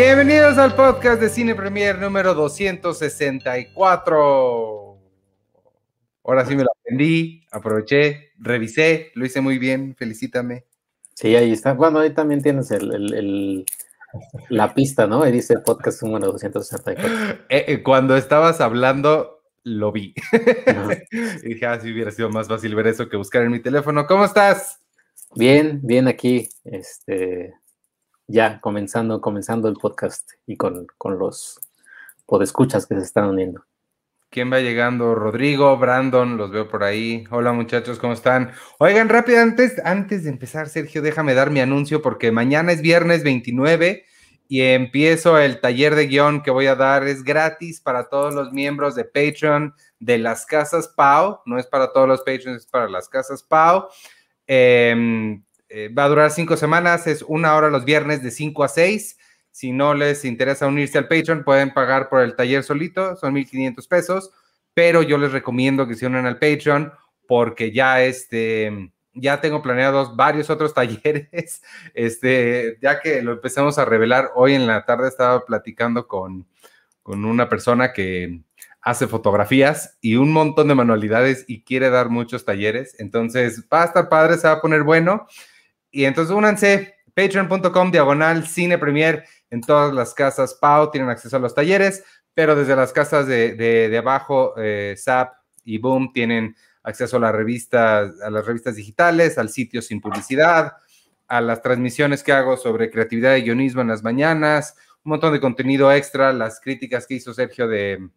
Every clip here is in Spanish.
Bienvenidos al podcast de Cine Premier número 264. Ahora sí me lo aprendí, aproveché, revisé, lo hice muy bien, felicítame. Sí, ahí está. Bueno, ahí también tienes el, el- el- la pista, ¿no? Ahí dice podcast número 264. Eh, eh, cuando estabas hablando, lo vi. Y dije, ah, sí hubiera sido más fácil ver eso que buscar en mi teléfono. ¿Cómo estás? Bien, bien aquí, este, ya comenzando, comenzando el podcast y con, con los podescuchas que se están uniendo. ¿Quién va llegando? Rodrigo, Brandon, los veo por ahí. Hola muchachos, ¿cómo están? Oigan, rápido, antes, antes de empezar, Sergio, déjame dar mi anuncio porque mañana es viernes 29 y empiezo el taller de guion que voy a dar. Es gratis para todos los miembros de Patreon de las Casas Pau. No es para todos los Patreons, es para las Casas Pau. Eh, eh, va a durar cinco semanas, es una hora los viernes de 5 a 6. Si no les interesa unirse al Patreon, pueden pagar por el taller solito, son 1.500 pesos, pero yo les recomiendo que se unan al Patreon porque ya, este, ya tengo planeados varios otros talleres, este, ya que lo empezamos a revelar, hoy en la tarde estaba platicando con, con una persona que hace fotografías y un montón de manualidades y quiere dar muchos talleres, entonces va a estar padre, se va a poner bueno, y entonces únanse, patreon.com diagonal cine premier en todas las casas Pau tienen acceso a los talleres, pero desde las casas de, de- de abajo, eh, SAP y Boom tienen acceso a las revistas, a las revistas digitales, al sitio sin publicidad, a las transmisiones que hago sobre creatividad y guionismo en las mañanas, un montón de contenido extra, las críticas que hizo Sergio de,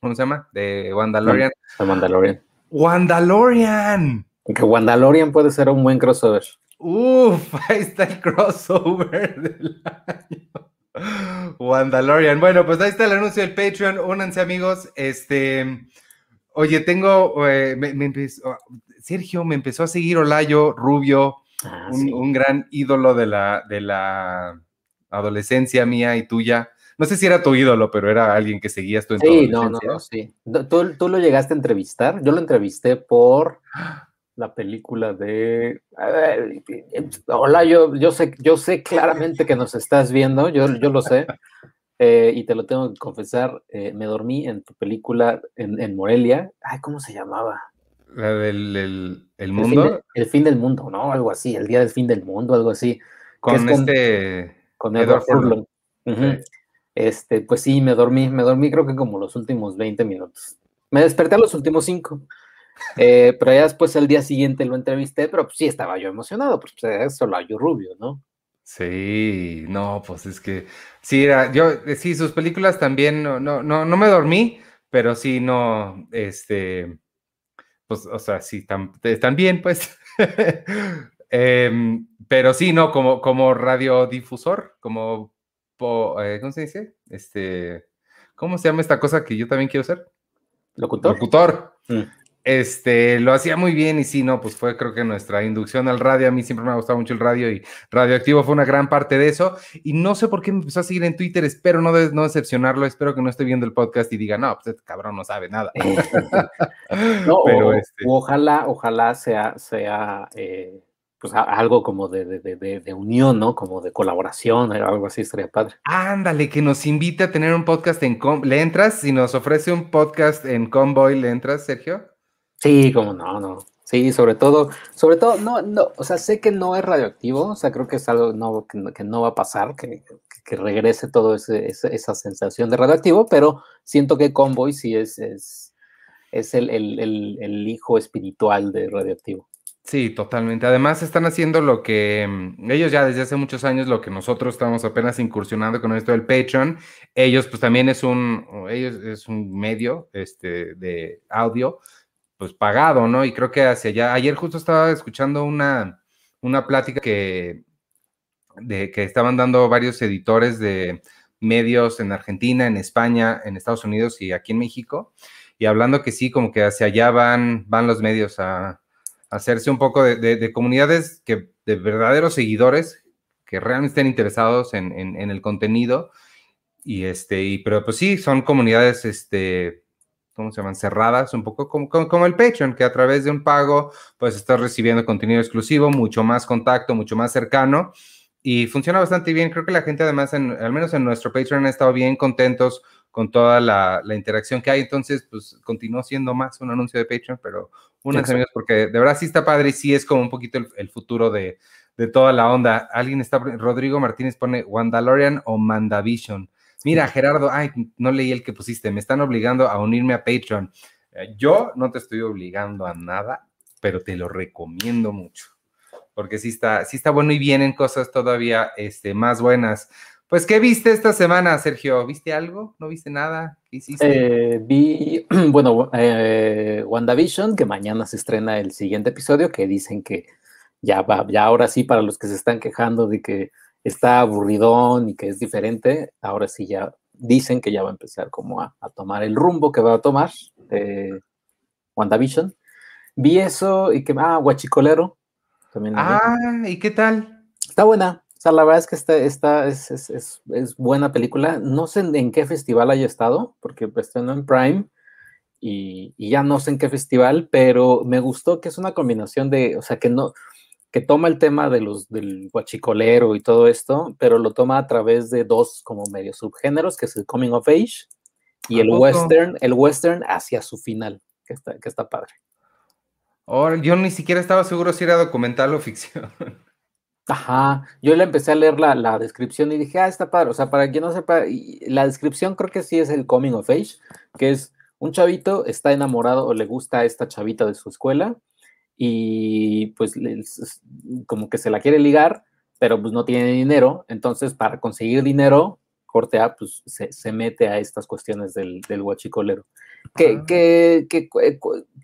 ¿cómo se llama? De Wandalorian. The Mandalorian. Wandalorian. Que Wandalorian puede ser un buen crossover. Uf, ahí está el crossover del año. Wandalorian. Bueno, pues ahí está el anuncio del Patreon. Únanse, amigos. Este, oye, tengo, eh, me- me empezó- Sergio me empezó a seguir Olayo Rubio, Ah, un, sí. un gran ídolo de la, de la adolescencia mía y tuya. No sé si era tu ídolo, pero era alguien que seguías tú en tu Sí, no, no, no, sí. ¿Tú, tú lo llegaste a entrevistar. Yo lo entrevisté por la película de. ver, Hola, yo, yo sé, yo sé claramente que nos estás viendo, yo, yo lo sé. eh, y te lo tengo que confesar, eh, me dormí en tu película en, en Morelia. Ay, ¿cómo se llamaba? La del el, el El fin, mundo de- el fin del mundo, ¿no? Algo así, el día del fin del mundo, algo así. con es con- este. Con Edward Edward Furlong. Sí. Este, pues sí, me dormí, me dormí creo que como los últimos 20 minutos. Me desperté a los últimos 5. Pero ya después el día siguiente lo entrevisté, pero pues sí estaba yo emocionado, pues es Solayo Rubio, ¿no? Sí, no, pues es que sí, era, yo, eh, sí, sus películas también, no, no, no, no me dormí, pero sí, no, este, pues, o sea, sí, tam- están bien, pues. Em, pero sí, no, como, como radiodifusor, como, po- eh, ¿cómo se dice? Este, ¿cómo se llama esta cosa que yo también quiero ser? Locutor. Locutor. Mm. Este, lo hacía muy bien y sí, no, pues fue creo que nuestra inducción al radio, a mí siempre me ha gustado mucho el radio y Radioactivo fue una gran parte de eso y no sé por qué me empezó a seguir en Twitter, espero no, de- no decepcionarlo, espero que no esté viendo el podcast y diga, no, pues este cabrón no sabe nada. No, Pero o- este, ojalá, ojalá sea, sea eh, pues a- algo como de, de- de- de- de unión, ¿no? Como de colaboración, eh, algo así estaría padre. ándale, que nos invite a tener un podcast en, Com- ¿le entras? Si nos ofrece un podcast en Convoy, ¿le entras, Sergio? Sí, como no, no. Sí, sobre todo, sobre todo, no, no, o sea, sé que no es radioactivo, o sea, creo que es algo no, que, no- va a pasar, que, que regrese todo ese- esa sensación de radioactivo, pero siento que Convoy sí es, es, es el, el- el- el hijo espiritual de radioactivo. Sí, totalmente. Además, están haciendo lo que mm, ellos ya desde hace muchos años, lo que nosotros estamos apenas incursionando con esto del Patreon. Ellos, pues también es un, ellos es un medio este, de audio, pues pagado, ¿no? Y creo que hacia allá. Ayer justo estaba escuchando una, una plática que, de, que estaban dando varios editores de medios en Argentina, en España, en Estados Unidos y aquí en México. Y hablando que sí, como que hacia allá van, van los medios a hacerse un poco de, de- de comunidades que, de verdaderos seguidores que realmente estén interesados en, en- en el contenido. Y este, y, pero pues sí, son comunidades, este, ¿cómo se llaman? Cerradas, un poco como, como, como el Patreon, que a través de un pago, pues estás recibiendo contenido exclusivo, mucho más contacto, mucho más cercano. y funciona bastante bien. Creo que la gente además, al menos en nuestro Patreon, ha estado bien contentos con toda la, interacción que hay. Entonces, pues continúa siendo más un anuncio de Patreon, pero unos amigos, porque de verdad sí está padre y sí es como un poquito el, futuro de, toda la onda. Alguien está, Rodrigo Martínez pone Wandalorian o Mandavision. Mira, Gerardo, ay, no leí el que pusiste, me están obligando a unirme a Patreon. Eh, yo no te estoy obligando a nada, pero te lo recomiendo mucho, porque sí está, sí está bueno y vienen cosas todavía este, más buenas. Pues, ¿qué viste esta semana, Sergio? ¿Viste algo? ¿No viste nada? ¿Qué hiciste? Eh, vi, bueno, eh, WandaVision, que mañana se estrena el siguiente episodio, que dicen que ya va, ya ahora sí, para los que se están quejando de que está aburridón y que es diferente, ahora sí ya dicen que ya va a empezar como a, tomar el rumbo que va a tomar eh, WandaVision. Vi eso y que, ah, Guachicolero. También ah, ¿y qué tal? Está buena. O sea, la verdad es que esta, esta es, es, es, buena película. No sé en qué festival haya estado, porque está en Prime y, y, ya no sé en qué festival, pero me gustó que es una combinación de, o sea, que no, que toma el tema de los, del guachicolero y todo esto, pero lo toma a través de dos como medio subgéneros, que es el coming of age y el western, el western hacia su final, que está, que está padre yo ni siquiera estaba seguro si era documental o ficción. Ajá, yo le empecé a leer la, descripción y dije, ah, está padre. O sea, para quien no sepa, la descripción creo que sí es el coming of age, que es un chavito está enamorado o le gusta a esta chavita de su escuela y pues como que se la quiere ligar, pero pues no tiene dinero. Entonces, para conseguir dinero, corte A, pues se, mete a estas cuestiones del, del guachicolero. Que, ah. que, que,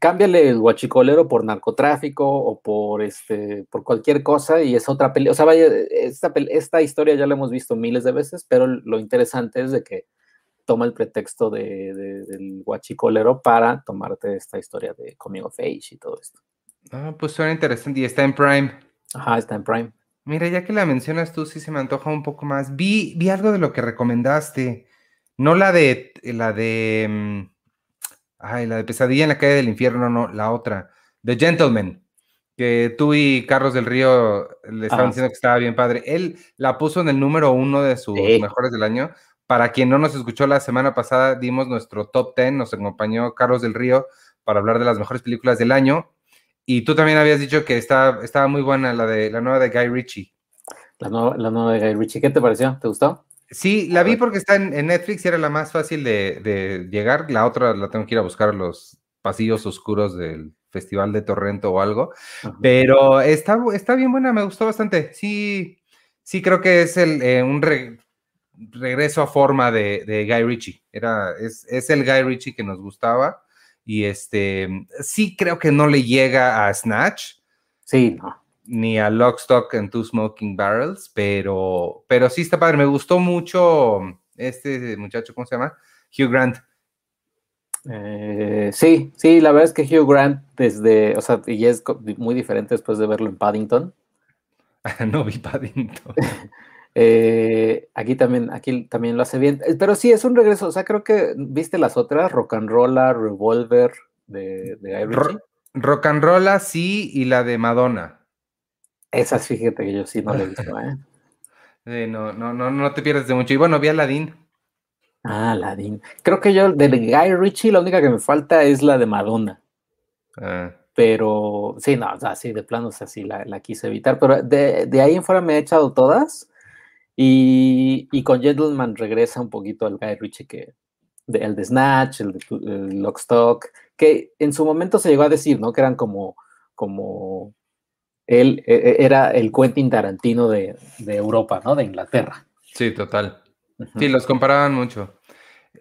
cámbiale el guachicolero por narcotráfico o por este por cualquier cosa y es otra película. O sea, vaya, esta, esta historia ya la hemos visto miles de veces, pero lo interesante es de que toma el pretexto de, del guachicolero para tomarte esta historia de Coming of Age y todo esto. Ah, pues suena interesante y está en Prime. Ajá, está en Prime. Mira, ya que la mencionas tú, sí se me antoja un poco más. Vi, vi algo de lo que recomendaste. No la de la de. Mm, ay, la de Pesadilla en la calle del infierno, no, la otra. The Gentleman. Que tú y Carlos del Río le estaban diciendo que estaba bien padre. Él la puso en el número uno de sus mejores del año. Para quien no nos escuchó la semana pasada, dimos nuestro top ten. Nos acompañó Carlos del Río para hablar de las mejores películas del año. Y tú también habías dicho que está, estaba muy buena la de la nueva de Guy Ritchie. La nueva, la nueva de Guy Ritchie, ¿qué te pareció? ¿Te gustó? Sí, la vi porque está en, Netflix y era la más fácil de, llegar. La otra la tengo que ir a buscar los pasillos oscuros del Festival de Torrento o algo. Pero está, está bien buena, me gustó bastante. Sí, sí creo que es el, eh, un regreso a forma de, Guy Ritchie. Era, es, es el Guy Ritchie que nos gustaba y este, sí creo que no le llega a Snatch. Sí, no. Ni a Lock, Stock and Two Smoking Barrels, pero, pero sí está padre. Me gustó mucho este muchacho, ¿cómo se llama? Hugh Grant. Eh, sí, sí, la verdad es que Hugh Grant desde, o sea, y es muy diferente después de verlo en Paddington. no vi Paddington. Eh, aquí también, aquí también lo hace bien. Eh, pero sí, es un regreso. O sea, creo que viste las otras, Rock and Rolla, Revolver de, de Rock and Rolla, sí, y la de Madonna. Esas, fíjate que yo sí no la he visto, ¿eh? no, no, no, no te pierdes de mucho. Y bueno, vi a Aladdin. Ah, Aladdin. Creo que yo, de Guy Ritchie, la única que me falta es la de Madonna. Ah. Pero sí, no, o sea, sí, de plano, o sea, sí, la, la quise evitar. Pero de, de, ahí en fuera me he echado todas. Y, con Gentleman regresa un poquito al Guy Ritchie que el de Snatch, el de Lockstock, que en su momento se llegó a decir, ¿no? Que eran como, como él e, e, era el Quentin Tarantino de, Europa, ¿no? De Inglaterra. Sí, total. Sí, los comparaban mucho.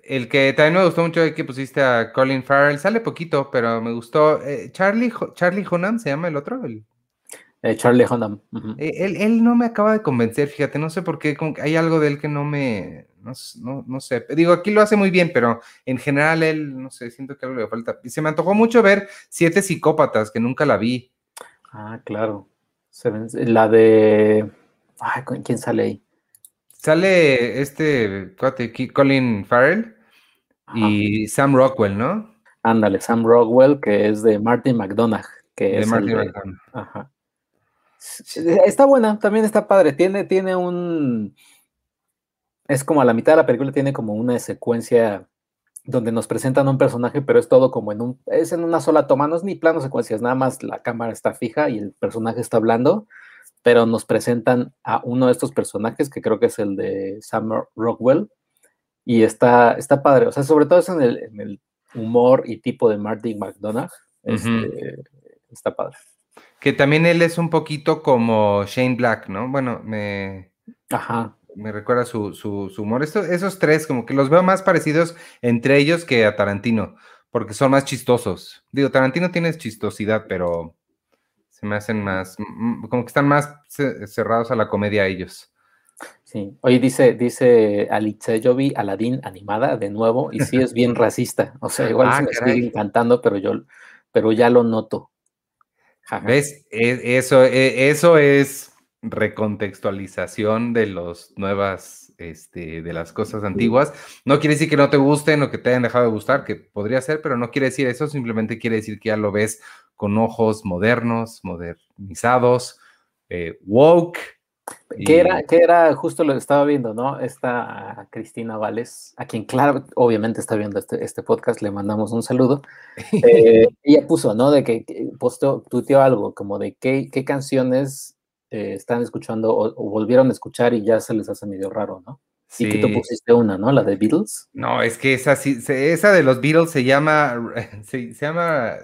El que también me gustó mucho es que pusiste a Colin Farrell, sale poquito, pero me gustó. Eh, Charlie, Charlie Hunnam se llama el otro, el, eh, Charlie Hunnam. Eh, él, no me acaba de convencer, fíjate, no sé por qué, como que hay algo de él que no me, no, sé, digo, aquí lo hace muy bien, pero en general él, no sé, siento que algo le falta. Y se me antojó mucho ver Siete Psicópatas, que nunca la vi. Ah, claro. La de, ay, ¿quién sale ahí? Sale este, Colin Farrell y Sam Rockwell, ¿no? Ándale, Sam Rockwell, que es de Martin McDonagh, que de es Martin McDonagh. Ajá. Está buena, también está padre. Tiene, tiene un. Es como a la mitad de la película, tiene como una secuencia donde nos presentan un personaje, pero es todo como en un. Es en una sola toma, no es ni plano secuencias, nada más la cámara está fija y el personaje está hablando, pero nos presentan a uno de estos personajes, que creo que es el de Sam Rockwell, y está, está padre. O sea, sobre todo es en el, en el humor y tipo de Martin McDonagh. Este, está padre. Que también él es un poquito como Shane Black, ¿no? Bueno, me. Ajá. Me recuerda su, su, humor. esos tres, como que los veo más parecidos entre ellos que a Tarantino, porque son más chistosos. Digo, Tarantino tiene chistosidad, pero se me hacen más, como que están más cerrados a la comedia ellos. Sí, oye, dice, dice vi Aladdin animada de nuevo y sí es bien racista. O sea, igual ah, se me estoy encantando, pero yo, pero ya lo noto. ¿Ves? E, eso, e, eso es recontextualización de los nuevas, este, de las cosas antiguas. No quiere decir que no te gusten o que te hayan dejado de gustar, que podría ser, pero no quiere decir eso, simplemente quiere decir que ya lo ves con ojos modernos, modernizados, eh, woke, que era, que era, justo lo que estaba viendo, ¿no? Esta Cristina Vales, a quien claro, obviamente está viendo este, este podcast, le mandamos un saludo. Eh, ella puso, ¿no? De que, postó, tuiteó algo como de qué, qué canciones eh, están escuchando o, volvieron a escuchar y ya se les hace medio raro, ¿no? Sí. Y que tú pusiste una, ¿no? La de Beatles. No, es que esa, esa de los Beatles se llama, se, se llama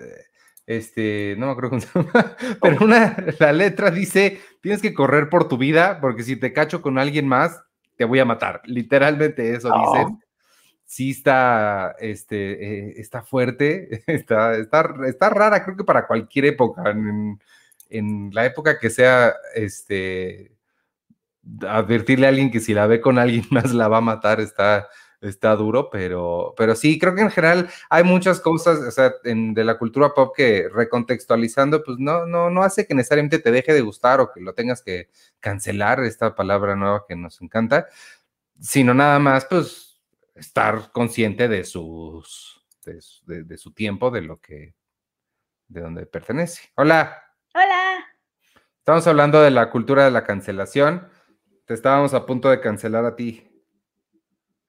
este, no me acuerdo cómo se llama, pero una, la letra dice, tienes que correr por tu vida, porque si te cacho con alguien más, te voy a matar. Literalmente eso dicen. Oh. Sí está, este, eh, está fuerte, está, está, está, rara, creo que para cualquier época, en, en la época que sea, este, advertirle a alguien que si la ve con alguien más la va a matar, está, está duro, pero, pero sí, creo que en general hay muchas cosas, o sea, de la cultura pop que recontextualizando, pues no, no, no hace que necesariamente te deje de gustar o que lo tengas que cancelar, esta palabra nueva que nos encanta, sino nada más, pues, estar consciente de sus, de, su tiempo, de lo que, de donde pertenece. Hola. Hola. Estamos hablando de la cultura de la cancelación. Te estábamos a punto de cancelar a ti.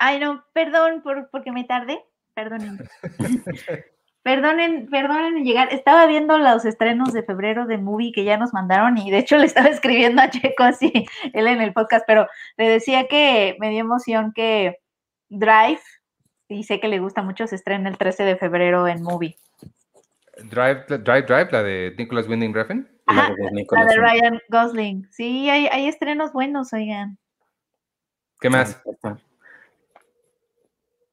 Ay, no, perdón por, porque me tardé. Perdonen. perdonen, perdonen en llegar. Estaba viendo los estrenos de febrero de movie que ya nos mandaron y de hecho le estaba escribiendo a Checo así, él en el podcast, pero le decía que me dio emoción que Drive, y sé que le gusta mucho, se estrena el 13 de febrero en movie. Drive, Drive, Drive, la de Nicholas Winding Refn. la de, Ryan Gosling. Sí, hay, hay estrenos buenos, oigan. ¿Qué más?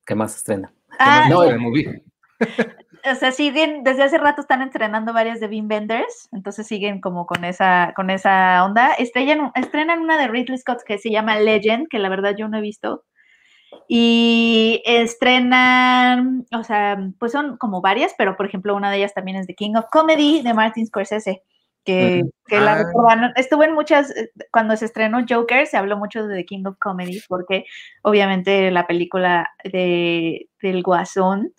¿Qué más estrena? Ah, no, movie. o sea, siguen, desde hace rato están estrenando varias de Bean Benders, entonces siguen como con esa, con esa onda. Estrellan, estrenan una de Ridley Scott que se llama Legend, que la verdad yo no he visto. Y estrenan, o sea, pues son como varias, pero por ejemplo, una de ellas también es The King of Comedy de Martin Scorsese que, la ah. recordaron. Estuvo en muchas, eh, cuando se estrenó Joker, se habló mucho de The King of Comedy, porque obviamente la película de, del Guasón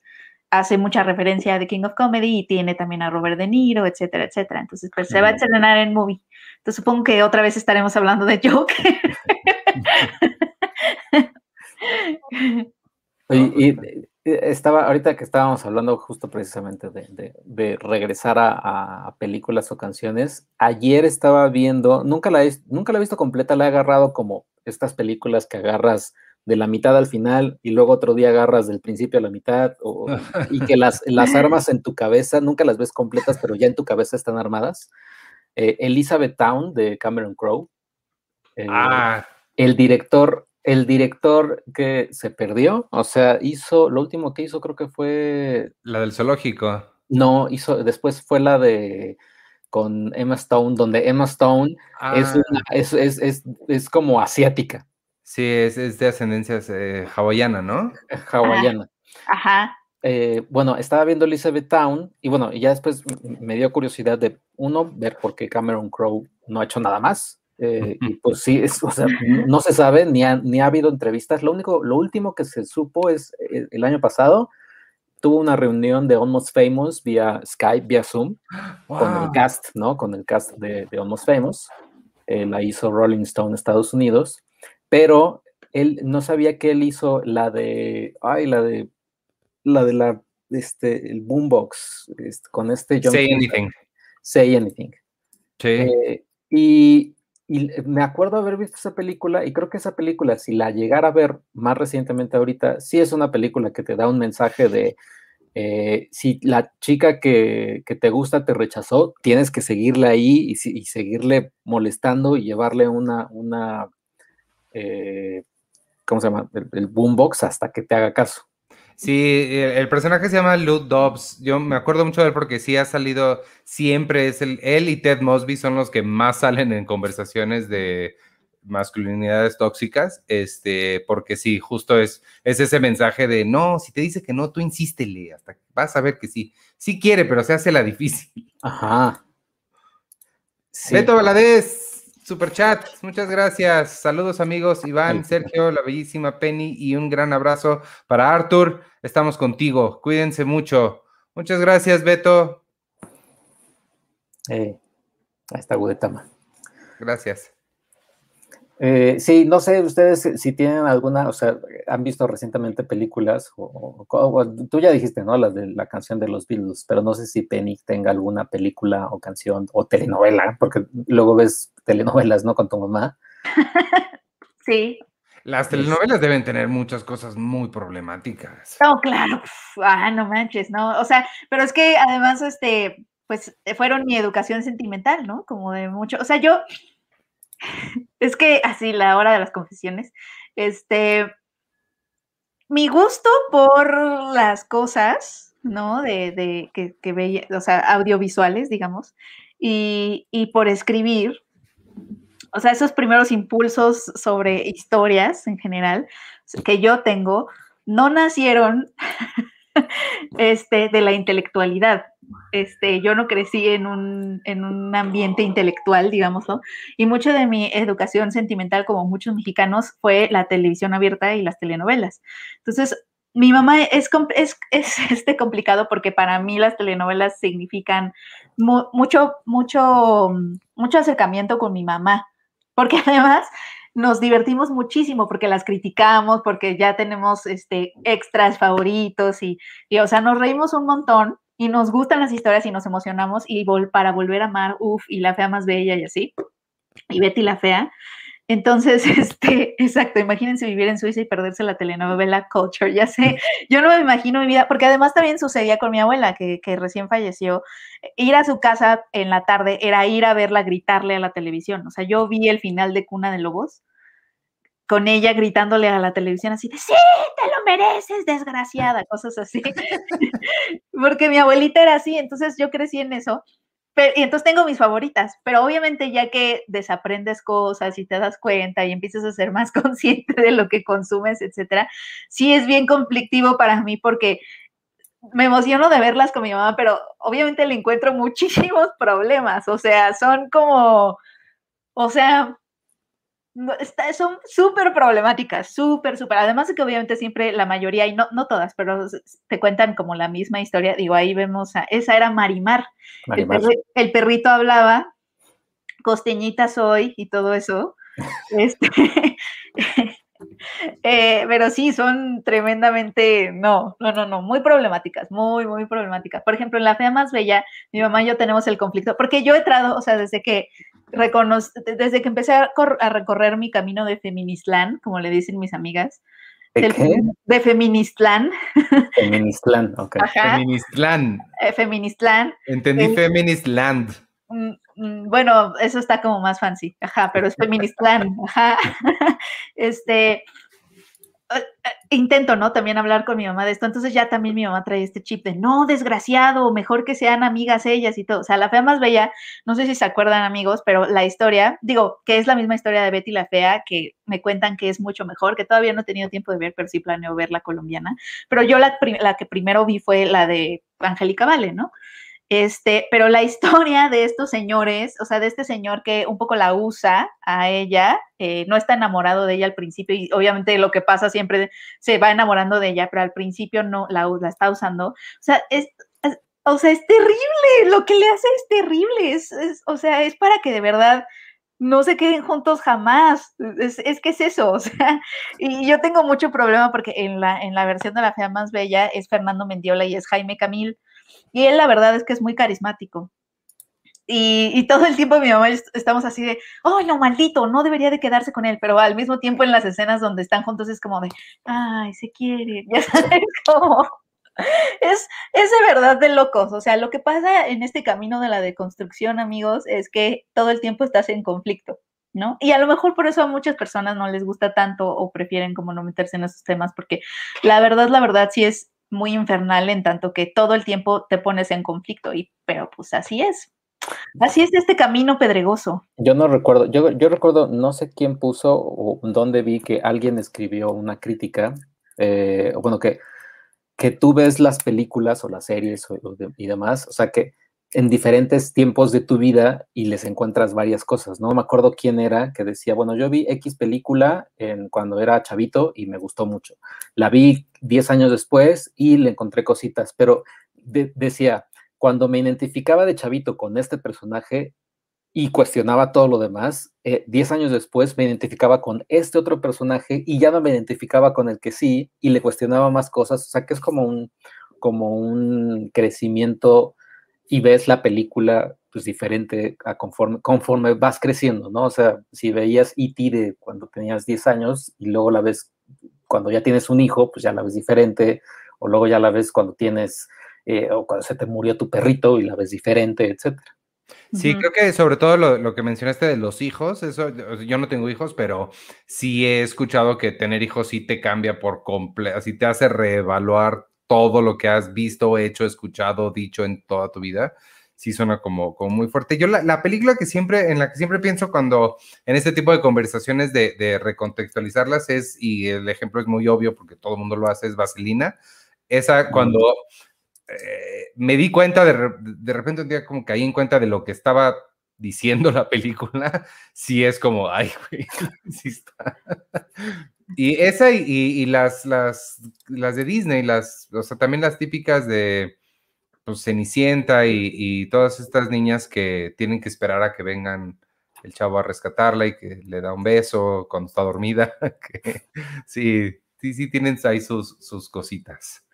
hace mucha referencia a The King of Comedy y tiene también a Robert De Niro, etcétera, etcétera. Entonces, pues se va a estrenar en movie. Entonces, supongo que otra vez estaremos hablando de Joker. y, estaba, ahorita que estábamos hablando justo precisamente de, regresar a, películas o canciones, ayer estaba viendo, nunca la, he, nunca la he visto completa, la he agarrado como estas películas que agarras de la mitad al final y luego otro día agarras del principio a la mitad y que las, las armas en tu cabeza, nunca las ves completas, pero ya en tu cabeza están armadas. Eh, Elizabeth Town de Cameron Crowe. Eh, ah. El director el director que se perdió, o sea, hizo, lo último que hizo creo que fue... La del zoológico. No, hizo, después fue la de con Emma Stone, donde Emma Stone es, ah. es, como asiática. Sí, es, de ascendencia eh, hawaiana, ¿no? Hawaiana. Ajá. Eh, bueno, estaba viendo Elizabeth Town y bueno, ya después me dio curiosidad de, uno, ver por qué Cameron Crowe no ha hecho nada más. Eh, y pues sí, o sea, no se sabe, ni ha, ni ha habido entrevistas. Lo único, lo último que se supo es eh, el año pasado tuvo una reunión de Almost Famous vía Skype, vía Zoom, con el cast, ¿no? Con el cast de, de Almost Famous. Eh, la hizo Rolling Stone Estados Unidos, pero él no sabía que él hizo la de, ay, la de, la de la, este, el boombox, este, con este John Say Anything. Say Anything. Sí. Eh, y, me acuerdo haber visto esa película y creo que esa película, si la llegara a ver más recientemente ahorita, sí es una película que te da un mensaje de eh, si la chica que, te gusta te rechazó, tienes que seguirle ahí y, seguirle molestando y llevarle una, una eh, ¿cómo se llama? El, boombox hasta que te haga caso. Sí, el, personaje se llama Luke Dobbs. Yo me acuerdo mucho de él porque sí ha salido siempre, es el, él y Ted Mosby son los que más salen en conversaciones de, masculinidades tóxicas, este, porque sí, justo es, es ese mensaje de no, si te dice que no, tú insístele, hasta que vas a ver que sí. Sí quiere, pero se hace la difícil. Ajá. Beto Valadez, super chat, muchas gracias. Saludos amigos, Iván, Sergio, la bellísima Penny y un gran abrazo para Arthur. Estamos contigo, cuídense mucho. Muchas gracias, Beto. Eh, ahí está Gudetama. Gracias. Eh, sí, no sé ustedes si tienen alguna, o sea, han visto recientemente películas, o, tú ya dijiste, ¿no? La de la canción de los Beatles, pero no sé si Penny tenga alguna película o canción o telenovela, porque luego ves telenovelas, ¿no? Con tu mamá. sí. Las telenovelas deben tener muchas cosas muy problemáticas. No, claro. Ah, no manches, ¿no? O sea, pero es que además, este, pues fueron mi educación sentimental, ¿no? Como de mucho, o sea, yo es que así, la hora de las confesiones. Este, mi gusto por las cosas, ¿no? De, que veía, o sea, audiovisuales, digamos, y, y por escribir, o sea, esos primeros impulsos sobre historias en general que yo tengo, no nacieron este, de la intelectualidad. Este, yo no crecí en un, en un ambiente intelectual, digámoslo, y mucho de mi educación sentimental, como muchos mexicanos, fue la televisión abierta y las telenovelas. Entonces, mi mamá es, es, es este complicado porque para mí las telenovelas significan mucho, mucho, mucho acercamiento con mi mamá, porque además nos divertimos muchísimo porque las criticamos, porque ya tenemos este, extras favoritos y, y, o sea, nos reímos un montón y nos gustan las historias y nos emocionamos y para volver a amar, uff, y la fea más bella y así, y Betty la fea. Entonces, este, exacto, imagínense vivir en Suiza y perderse la telenovela Culture, ya sé, yo no me imagino mi vida, porque además también sucedía con mi abuela, que, que, recién falleció, ir a su casa en la tarde era ir a verla gritarle a la televisión, o sea, yo vi el final de Cuna de Lobos, con ella gritándole a la televisión así de, sí, te lo mereces, desgraciada, cosas así. Porque mi abuelita era así, entonces yo crecí en eso. y entonces tengo mis favoritas, pero obviamente ya que desaprendes cosas y te das cuenta y empiezas a ser más consciente de lo que consumes, etcétera, sí es bien conflictivo para mí porque me emociono de verlas con mi mamá, pero obviamente le encuentro muchísimos problemas, o sea, son como, o sea, son súper problemáticas, súper, súper. Además de que obviamente siempre la mayoría, y no, no todas, pero te cuentan como la misma historia. Digo, ahí vemos a, esa era Marimar. El, perrito hablaba, costeñita soy y todo eso. este, eh, pero sí, son tremendamente, no, no, no, no, muy problemáticas, muy, muy problemáticas. Por ejemplo, en La Fea Más Bella, mi mamá y yo tenemos el conflicto, porque yo he entrado, o sea, desde que desde que empecé a, recorrer mi camino de Feministlán, como le dicen mis amigas, ¿De qué? De Feministlán. Feministlán, ok. Feministlán. Eh, feministlán. Entendí Feministland. Mm, mm, bueno, eso está como más fancy, ajá, pero es Feministlán, ajá. Este, intento, ¿no? También hablar con mi mamá de esto. Entonces ya también mi mamá trae este chip de, no, desgraciado, mejor que sean amigas ellas y todo. O sea, la fea más bella, no sé si se acuerdan amigos, pero la historia, digo, que es la misma historia de Betty la Fea, que me cuentan que es mucho mejor, que todavía no he tenido tiempo de ver, pero sí planeo ver la colombiana. Pero yo la, la que primero vi fue la de Angélica Vale, ¿no? Este, pero la historia de estos señores, o sea, de este señor que un poco la usa a ella, eh, no está enamorado de ella al principio y obviamente lo que pasa siempre se va enamorando de ella, pero al principio no la, la está usando. O sea, es, o sea, es terrible, lo que le hace es terrible, es, o sea, es para que de verdad no se queden juntos jamás. Es, es, que es eso, o sea, y yo tengo mucho problema porque en la, en la versión de La Fea Más Bella es Fernando Mendiola y es Jaime Camil. Y él la verdad es que es muy carismático. Y, y, todo el tiempo mi mamá estamos así de, ¡ay, no, maldito! No debería de quedarse con él, pero al mismo tiempo en las escenas donde están juntos es como de, ¡ay, se quiere! Ya sabes, como... Es, es de verdad de locos. O sea, lo que pasa en este camino de la deconstrucción, amigos, es que todo el tiempo estás en conflicto, ¿no? Y a lo mejor por eso a muchas personas no les gusta tanto o prefieren como no meterse en esos temas, porque la verdad, la verdad sí es muy infernal en tanto que todo el tiempo te pones en conflicto, y, pero pues así es. Así es este camino pedregoso. Yo no recuerdo, yo, yo recuerdo, no sé quién puso o dónde vi que alguien escribió una crítica, eh, bueno, que, que tú ves las películas o las series y demás, o sea que en diferentes tiempos de tu vida y les encuentras varias cosas, ¿no? Me acuerdo quién era que decía, bueno, yo vi X película cuando era chavito y me gustó mucho. La vi 10 años después y le encontré cositas, pero decía, cuando me identificaba de chavito con este personaje y cuestionaba todo lo demás, 10 eh, años después me identificaba con este otro personaje y ya no me identificaba con el que sí y le cuestionaba más cosas, o sea que es como un, como un crecimiento y ves la película pues diferente a conforme, conforme vas creciendo, ¿no? O sea, si veías E.T. de cuando tenías 10 años y luego la ves cuando ya tienes un hijo, pues ya la ves diferente, o luego ya la ves cuando tienes, eh, o cuando se te murió tu perrito y la ves diferente, etcétera. Sí, creo que sobre todo lo, lo, que mencionaste de los hijos, eso, yo no tengo hijos, pero sí he escuchado que tener hijos sí te cambia por completo, así te hace reevaluar todo lo que has visto, hecho, escuchado, dicho en toda tu vida, sí suena como, como muy fuerte. Yo la, película que siempre, en la que siempre pienso cuando en este tipo de conversaciones de, recontextualizarlas es, y el ejemplo es muy obvio porque todo el mundo lo hace, es Vaselina. Esa cuando eh, me di cuenta, de, de repente un día como caí en cuenta de lo que estaba diciendo la película, sí es como, ay, güey, sí está. Y esa y, las, las, las de Disney, las, o sea, también las típicas de pues, Cenicienta y, todas estas niñas que tienen que esperar a que vengan el chavo a rescatarla y que le da un beso cuando está dormida. sí, sí, sí, tienen ahí sus, sus cositas.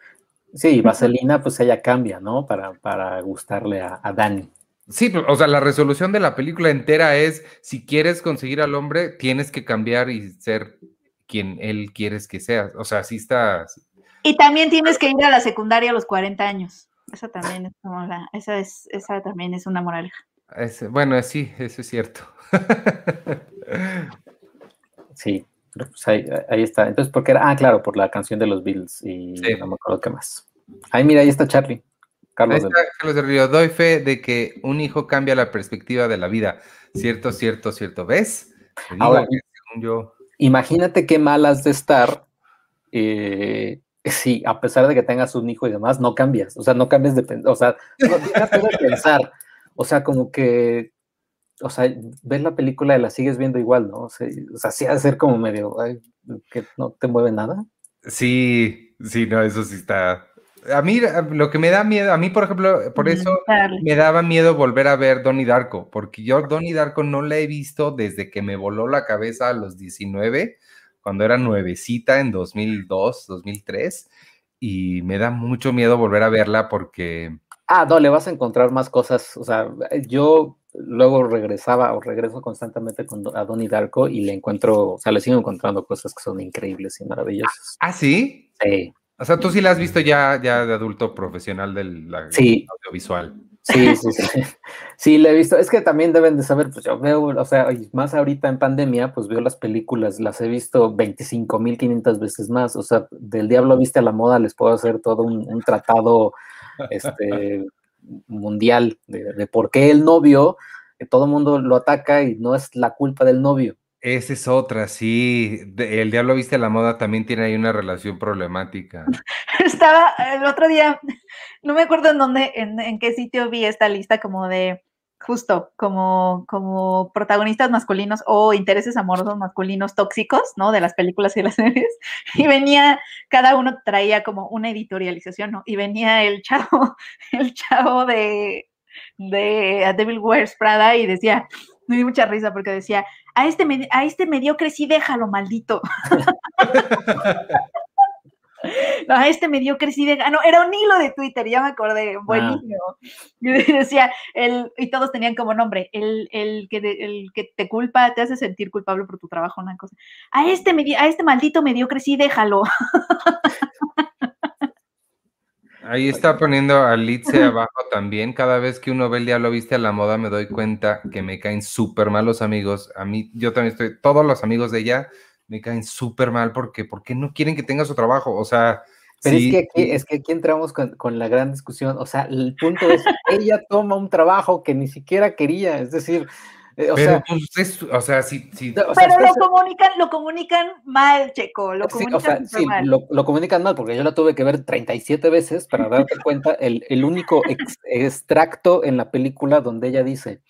Sí, Vaselina, pues ella cambia, ¿no? Para, para gustarle a, a Dani. Sí, o sea, la resolución de la película entera es, si quieres conseguir al hombre, tienes que cambiar y ser quien él quieres que seas. O sea, sí está... Y también tienes que ir a la secundaria a los 40 años. Esa también es como la, esa es, esa también es una moraleja. bueno, sí, eso es cierto. sí, pues ahí, está. Entonces, ¿por qué era? Ah, claro, por la canción de los Beatles y no me acuerdo qué más. Ay, mira, ahí está Charlie. Carlos, ahí está Carlos del Río. Doy fe de que un hijo cambia la perspectiva de la vida. Cierto, cierto, cierto. ¿Ves? Ahora, según yo imagínate qué mal has de estar eh, si a pesar de que tengas un hijo y demás, no cambias. O sea, no cambias de, o sea, no de pensar. O sea, como que, o sea, ves la película y la sigues viendo igual, ¿no? O sea, o sea sí ha de ser como medio, que no te mueve nada. Sí, sí, no, eso sí está, a mí lo que me da miedo, a mí por ejemplo, por eso me daba miedo volver a ver Donnie Darko, porque yo Donnie Darko no la he visto desde que me voló la cabeza a los 19, cuando era nuevecita en 2002, 2003, y me da mucho miedo volver a verla porque... Ah, no, le vas a encontrar más cosas, o sea, yo luego regresaba o regreso constantemente con, a Donnie Darko y le encuentro, o sea, le sigo encontrando cosas que son increíbles y maravillosas. ¿Ah, sí? Sí. O sea, tú sí la has visto ya, ya de adulto profesional del audiovisual. Sí, sí, sí. Sí, la he visto. Es que también deben de saber, pues yo veo, o sea, más ahorita en pandemia, pues veo las películas, las he visto 25.500 veces más. O sea, del diablo viste a la moda, les puedo hacer todo un, tratado este, mundial de, de, por qué el novio, que todo el mundo lo ataca y no es la culpa del novio. Esa es otra, sí. el Diablo Viste la Moda también tiene ahí una relación problemática. estaba el otro día, no me acuerdo en dónde, en, en qué sitio vi esta lista como de justo como, como protagonistas masculinos o intereses amorosos masculinos tóxicos, ¿no? De las películas y las series. Y venía, cada uno traía como una editorialización, ¿no? Y venía el chavo, el chavo de, de Devil Wears Prada y decía, me di mucha risa porque decía, a este, a este mediocre sí déjalo, maldito. no, a este mediocre sí. Ah, no, era un hilo de Twitter, ya me acordé, buenísimo. Y decía, el, y todos tenían como nombre, el, el, que el que te culpa, te hace sentir culpable por tu trabajo, una cosa. A este, a este maldito mediocre sí déjalo. Ahí está poniendo a Litze abajo también. Cada vez que uno ve el diablo viste a la moda, me doy cuenta que me caen súper mal los amigos. A mí, yo también estoy, todos los amigos de ella me caen súper mal porque, porque no quieren que tenga su trabajo. O sea, pero es, que aquí, es que aquí entramos con, con, la gran discusión. O sea, el punto es, ella toma un trabajo que ni siquiera quería. Es decir, eh, o, pero, sea, pues, o sea, sí, sí. O sea, pero lo comunican, lo comunican mal, Checo. Lo comunican, sí, o sea, sí, mal. Lo, lo, comunican mal, porque yo la tuve que ver 37 veces para darte cuenta el, el único ex, extracto en la película donde ella dice,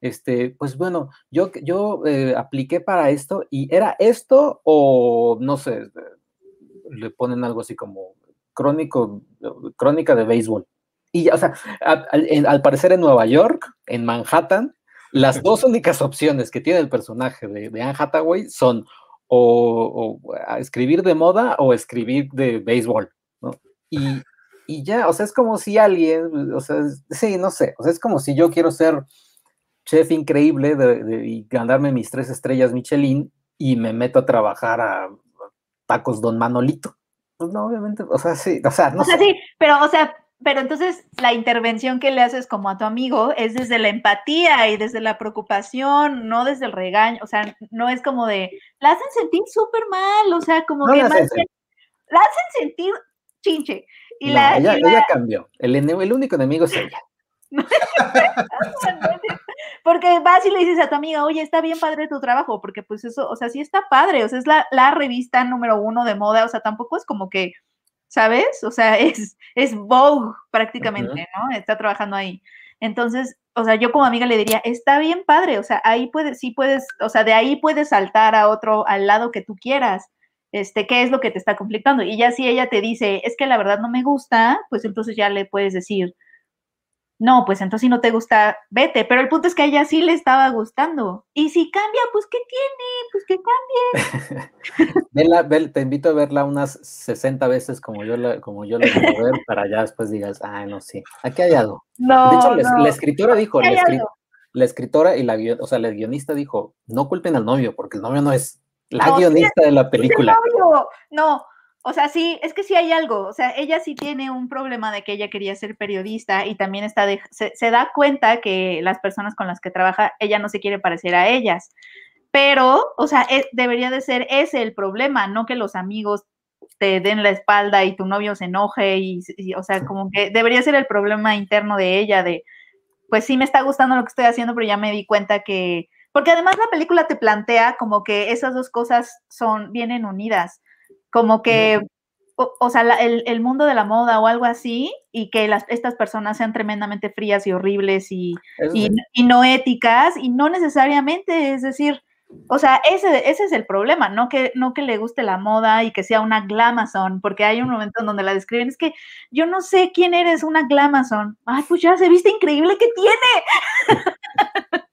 este, pues bueno, yo, yo eh, apliqué para esto y era esto o no sé, le ponen algo así como crónico, crónica de béisbol. Y, o sea, al, al parecer en Nueva York, en Manhattan, las dos únicas opciones que tiene el personaje de, de Anne Hathaway son o, o, escribir de moda o escribir de béisbol, ¿no? Y, y, ya, o sea, es como si alguien, o sea, sí, no sé, o sea, es como si yo quiero ser chef increíble de, de, y ganarme mis tres estrellas Michelin y me meto a trabajar a tacos Don Manolito. Pues no, obviamente, o sea, sí, o sea, no o sea, sé. sí, pero, o sea, pero entonces la intervención que le haces como a tu amigo es desde la empatía y desde la preocupación, no desde el regaño, o sea, no es como de, la hacen sentir súper mal, o sea, como no que la, más hacen. bien, la hacen sentir chinche. Y no, la, ella, y la, ella, cambió. El, el, único enemigo es ella. porque vas y le dices a tu amiga, oye, está bien padre tu trabajo, porque pues eso, o sea, sí está padre, o sea, es la, la revista número uno de moda, o sea, tampoco es como que, ¿sabes? O sea, es, es Vogue prácticamente, uh -huh. ¿no? Está trabajando ahí. Entonces, o sea, yo como amiga le diría, está bien padre, o sea, ahí puedes, sí puedes, o sea, de ahí puedes saltar a otro, al lado que tú quieras, este, qué es lo que te está conflictando. Y ya si ella te dice, es que la verdad no me gusta, pues entonces ya le puedes decir, no, pues entonces si no te gusta, vete. Pero el punto es que a ella sí le estaba gustando. Y si cambia, pues ¿qué tiene? Pues que cambie. vela, vela, te invito a verla unas 60 veces como yo la, como yo la quiero ver, para ya después digas, ah, no, sí, aquí hay algo. No, de hecho, no. la, la, escritora dijo, la, escri la, escritora y la, o sea, la guionista dijo, no culpen al novio, porque el novio no es la no, guionista sí, de la película. novio. No, o sea, sí, es que sí hay algo, o sea, ella sí tiene un problema de que ella quería ser periodista y también está de, se, se, da cuenta que las personas con las que trabaja, ella no se quiere parecer a ellas, pero, o sea, es, debería de ser ese el problema, no que los amigos te den la espalda y tu novio se enoje y, y o sea, como que debería ser el problema interno de ella de, pues sí me está gustando lo que estoy haciendo, pero ya me di cuenta que, porque además la película te plantea como que esas dos cosas son, vienen unidas como que, o, o sea, la, el, el, mundo de la moda o algo así, y que las, estas personas sean tremendamente frías y horribles y, y, y, no éticas, y no necesariamente, es decir, o sea, ese, ese es el problema, no que, no que le guste la moda y que sea una glamazon, porque hay un momento en donde la describen, es que yo no sé quién eres una glamazon. Ay, pues ya se viste increíble que tiene.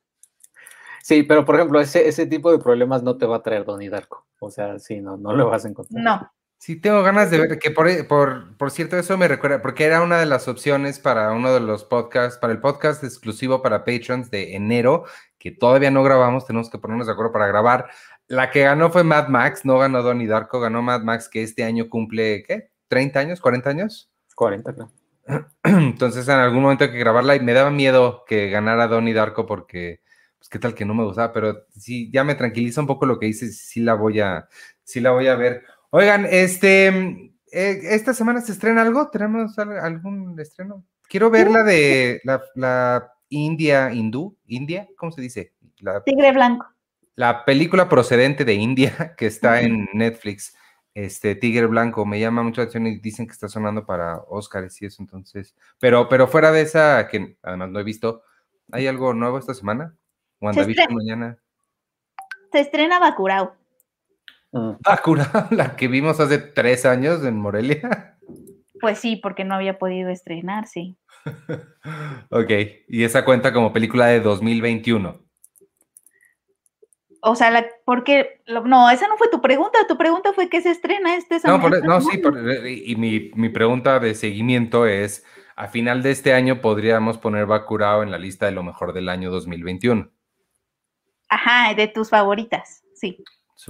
Sí, pero por ejemplo, ese, ese tipo de problemas no te va a traer Donnie Darko. O sea, sí, no, no lo vas a encontrar. No. Sí, tengo ganas de ver, que por, por, por cierto, eso me recuerda, porque era una de las opciones para uno de los podcasts, para el podcast exclusivo para patrons de enero, que todavía no grabamos, tenemos que ponernos de acuerdo para grabar. La que ganó fue Mad Max, no ganó Donnie Darko, ganó Mad Max, que este año cumple, ¿qué? ¿30 años? ¿40 años? 40, creo. Entonces, en algún momento hay que grabarla y me daba miedo que ganara Donnie Darko porque pues qué tal que no me gustaba, pero sí, ya me tranquiliza un poco lo que dices, sí la voy a, sí la voy a ver. Oigan, este, eh, esta semana se estrena algo, ¿tenemos algún estreno? Quiero ver la de la, la India, hindú, India, ¿cómo se dice? La, Tigre Blanco. La película procedente de India que está en Netflix. este Tigre Blanco me llama mucho la atención y dicen que está sonando para Oscars y eso, entonces. Pero, pero fuera de esa, que además no he visto, ¿hay algo nuevo esta semana? WandaVision mañana. Se estrena Bacurau. Bacurau, la que vimos hace tres años en Morelia. Pues sí, porque no había podido estrenar, sí. ok, y esa cuenta como película de 2021. O sea, la, porque, no, esa no fue tu pregunta, tu pregunta fue que se estrena este No, no sí, y mi, mi, pregunta de seguimiento es, a final de este año podríamos poner Bacurao en la lista de lo mejor del año 2021. Ajá, de tus favoritas, sí.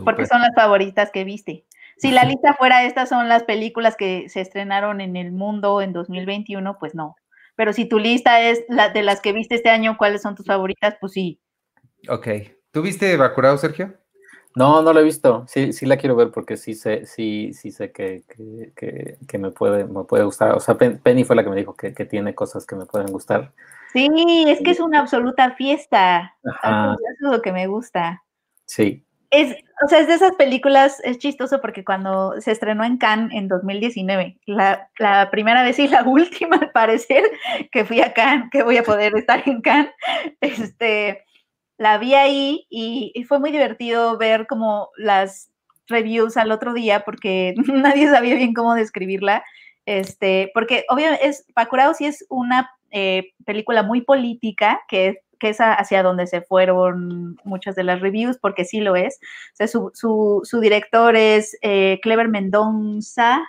Porque son las favoritas que viste. Si la lista fuera estas son las películas que se estrenaron en el mundo en 2021, pues no. Pero si tu lista es la de las que viste este año, ¿cuáles son tus favoritas? Pues sí. Ok. ¿Tú viste Bacurao, Sergio? No, no la he visto. Sí, sí la quiero ver porque sí sé, sí, sí sé que, me puede, me puede gustar. O sea, Penny fue la que me dijo que, tiene cosas que me pueden gustar. Sí, es que es una absoluta fiesta. Eso es lo que me gusta. Sí. Es, o sea, es de esas películas, es chistoso porque cuando se estrenó en Cannes en 2019, la, la primera vez y la última al parecer que fui a Cannes, que voy a poder estar en Cannes, este, la vi ahí y, fue muy divertido ver como las reviews al otro día porque nadie sabía bien cómo describirla, este, porque obviamente es, Bacurau sí es una eh, película muy política que que es hacia donde se fueron muchas de las reviews, porque sí lo es. O su, director es eh, Clever Mendonza.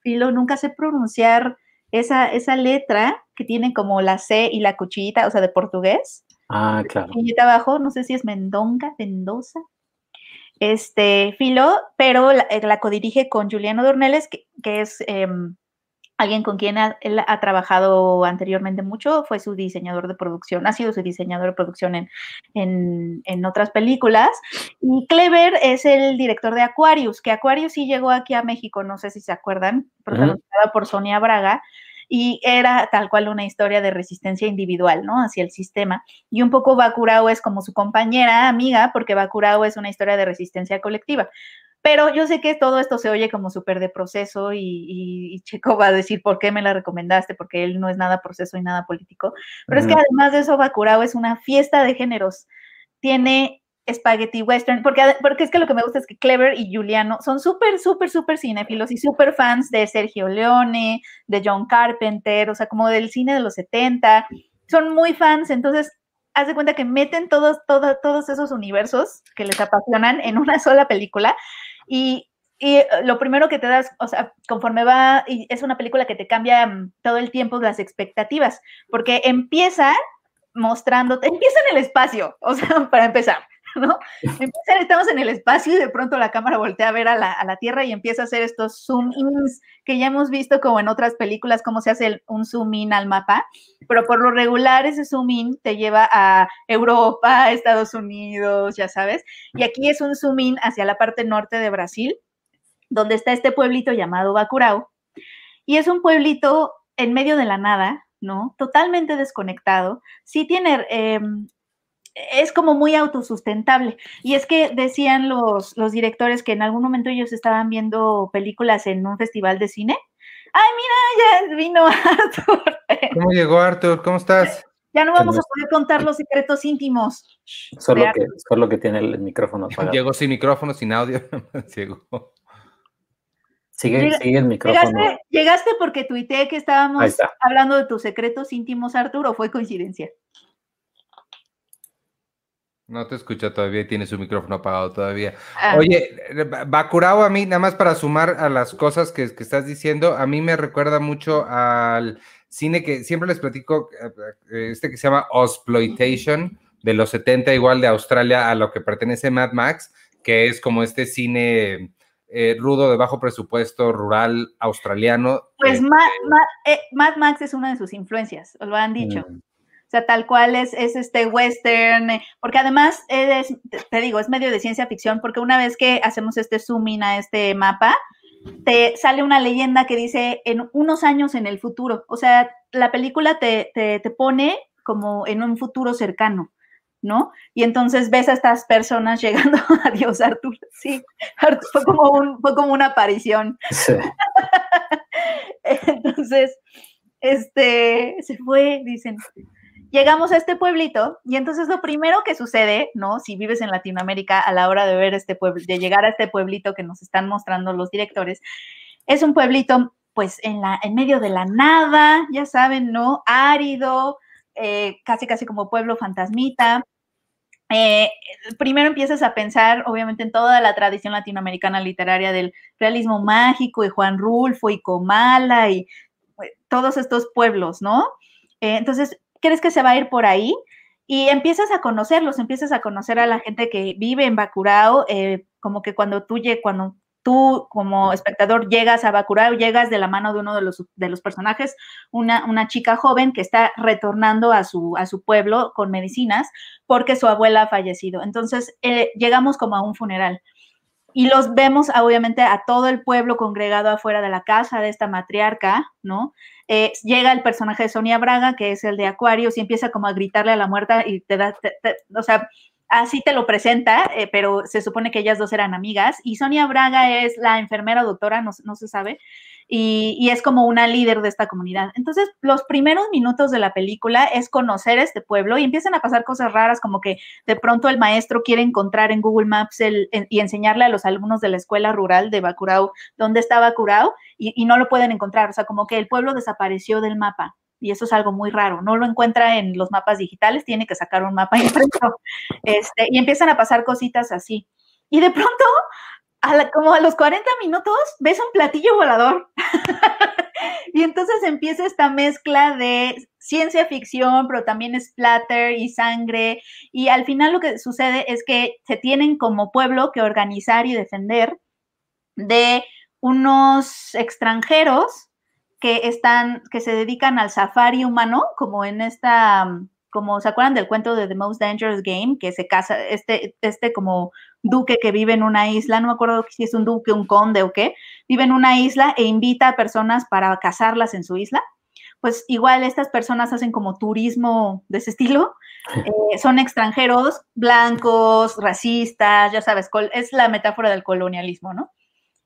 Filo, nunca sé pronunciar esa, esa letra que tiene como la C y la cuchillita, o sea, de portugués. Ah, claro. Y abajo, no sé si es Mendonca, Mendoza. Este, Filo, pero la, eh, la codirige con Juliano Dorneles, que, que es em, alguien con quien él ha trabajado anteriormente mucho, fue su diseñador de producción, ha sido su diseñador de producción en, en, otras películas. Y Clever es el director de Aquarius, que Aquarius sí llegó aquí a México, no sé si se acuerdan, protagonizada por Sonia Braga, y era tal cual una historia de resistencia individual, ¿no? Hacia el sistema. Y un poco Bakurao es como su compañera, amiga, porque Bakurao es una historia de resistencia colectiva. Pero yo sé que todo esto se oye como súper de proceso y, Checo va a decir por qué me la recomendaste, porque él no es nada proceso y nada político. Pero es que además de eso, Bakurao es una fiesta de géneros. Tiene spaghetti western, porque, porque es que lo que me gusta es que Clever y Juliano son súper, súper, súper cinéfilos y súper fans de Sergio Leone, de John Carpenter, o sea, como del cine de los 70. Son muy fans, entonces haz de cuenta que meten todos, todos, todos esos universos que les apasionan en una sola película y, y, lo primero que te das, o sea, conforme va, es una película que te cambia mm, todo el tiempo las expectativas, porque empieza mostrándote, empieza en el espacio, o sea, para empezar, ¿no? Empieza, estamos en el espacio y de pronto la cámara voltea a ver a la, a la Tierra y empieza a hacer estos zoom-ins que ya hemos visto como en otras películas, cómo se hace un zoom-in al mapa, pero por lo regular ese zoom-in te lleva a Europa, Estados Unidos, ya sabes, y aquí es un zoom-in hacia la parte norte de Brasil, donde está este pueblito llamado Bacurau, y es un pueblito en medio de la nada, ¿no? Totalmente desconectado. Sí tiene em, es como muy autosustentable. Y es que decían los, los directores que en algún momento ellos estaban viendo películas en un festival de cine. Ay, mira, ya vino Arthur. ¿Cómo llegó Arthur? ¿Cómo estás? Ya no vamos a poder contar los secretos íntimos. Solo que, solo que tiene el micrófono apagado. Llegó sin micrófono, sin audio. Llegó. Sigue, sigue el micrófono. ¿Llegaste, ¿Llegaste, porque tuiteé que estábamos hablando de tus secretos íntimos, Arthur, o fue coincidencia? No te escucha todavía y tiene su micrófono apagado todavía. Ah. Oye, Bacurao a mí, nada más para sumar a las cosas que, estás diciendo, a mí me recuerda mucho al cine que siempre les platico, eh, este que se llama Osploitation, de los 70, igual de Australia, a lo que pertenece Mad Max, que es como este cine eh, rudo de bajo presupuesto, rural, australiano. Pues eh, Mad, Max es una de sus influencias, os lo han dicho. Mm. O sea, tal cual es, es este western, eh, porque además, es, te digo, es medio de ciencia ficción, porque una vez que hacemos este zooming a este mapa, te sale una leyenda que dice en unos años en el futuro. O sea, la película te, te, te pone como en un futuro cercano. ¿no? Y entonces ves a estas personas llegando a Dios Arturo, sí, fue como, un, fue como una aparición. entonces, este, se fue, dicen, llegamos a este pueblito y entonces lo primero que sucede, ¿no? Si vives en Latinoamérica a la hora de ver este pueblo, de llegar a este pueblito que nos están mostrando los directores, es un pueblito pues en, la, en medio de la nada, ya saben, ¿no? Árido, eh, casi casi como pueblo fantasmita. Eh, primero empiezas a pensar, obviamente, en toda la tradición latinoamericana literaria del realismo mágico y Juan Rulfo y Comala y pues, todos estos pueblos, ¿no? Eh, entonces, ¿crees que se va a ir por ahí? Y empiezas a conocerlos, empiezas a conocer a la gente que vive en Bacurao, como que cuando tú, cuando tú como espectador llegas a Bacurau, llegas de la mano de uno de los, de los personajes, una, una, chica joven que está retornando a su, a su pueblo con medicinas porque su abuela ha fallecido. Entonces, eh, llegamos como a un funeral. Y los vemos, obviamente, a todo el pueblo congregado afuera de la casa de esta matriarca, ¿no? Eh, llega el personaje de Sonia Braga, que es el de Acuarios, y empieza como a gritarle a la muerta y te da, o sea, así te lo presenta, eh, pero se supone que ellas dos eran amigas. Y Sonia Braga es la enfermera doctora, no, se sabe, y, es como una líder de esta comunidad. Entonces, los primeros minutos de la película es conocer este pueblo y empiezan a pasar cosas raras, como que de pronto el maestro quiere encontrar en Google Maps y enseñarle a los alumnos de la escuela rural de Bacurao dónde está Bacurao y, y no lo pueden encontrar. O sea, como que el pueblo desapareció del mapa y eso es algo muy raro, no lo encuentra en los mapas digitales, tiene que sacar un mapa impreso, este, y empiezan a pasar cositas así. Y de pronto, como a los 40 minutos, ves un platillo volador. y entonces empieza esta mezcla de ciencia ficción, pero también splatter y sangre, y al final lo que sucede es que se tienen como pueblo que organizar y defender de unos extranjeros que están, que se dedican al safari humano, como en esta, mm, como se acuerdan del cuento de The Most Dangerous Game, que se casa, este, este como duque que vive en una isla, no me acuerdo si es un duque, un conde o qué, vive en una isla e invita a personas para casarlas en su isla. Pues igual estas personas hacen como turismo de ese estilo, eh, son extranjeros, blancos, racistas, ya sabes, es la metáfora del colonialismo, ¿no?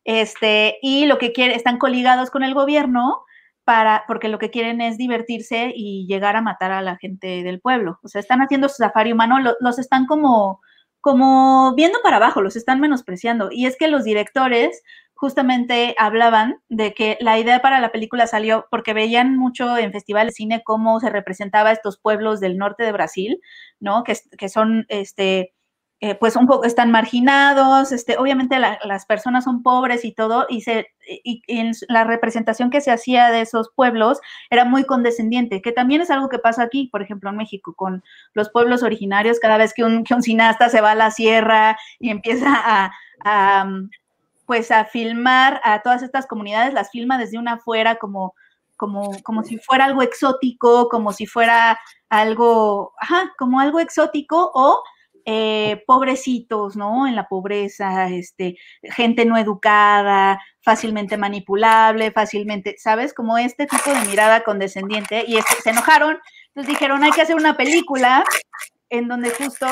Este, y lo que quieren, están coligados con el gobierno para, porque lo que quieren es divertirse y llegar a matar a la gente del pueblo. O sea, están haciendo su safari humano, los están como, como viendo para abajo, los están menospreciando. Y es que los directores justamente hablaban de que la idea para la película salió porque veían mucho en festivales de cine cómo se representaba estos pueblos del norte de Brasil, ¿no? Que, que son, este, eh, pues un poco están marginados, este, obviamente las personas son pobres y todo, y, se, y, la representación que se hacía de esos pueblos era muy condescendiente, que también es algo que pasa aquí, por ejemplo, en México, con los pueblos originarios, cada vez que un, que un cineasta se va a la sierra y empieza a, pues a filmar a todas estas comunidades, las filma desde una afuera como, como, como si fuera algo exótico, como si fuera algo, ajá, como algo exótico o eh, pobrecitos, ¿no? En la pobreza, este, gente no educada, fácilmente manipulable, fácilmente, ¿sabes? Como este tipo de mirada condescendiente. Y se enojaron, entonces dijeron, hay que hacer una película en donde justo,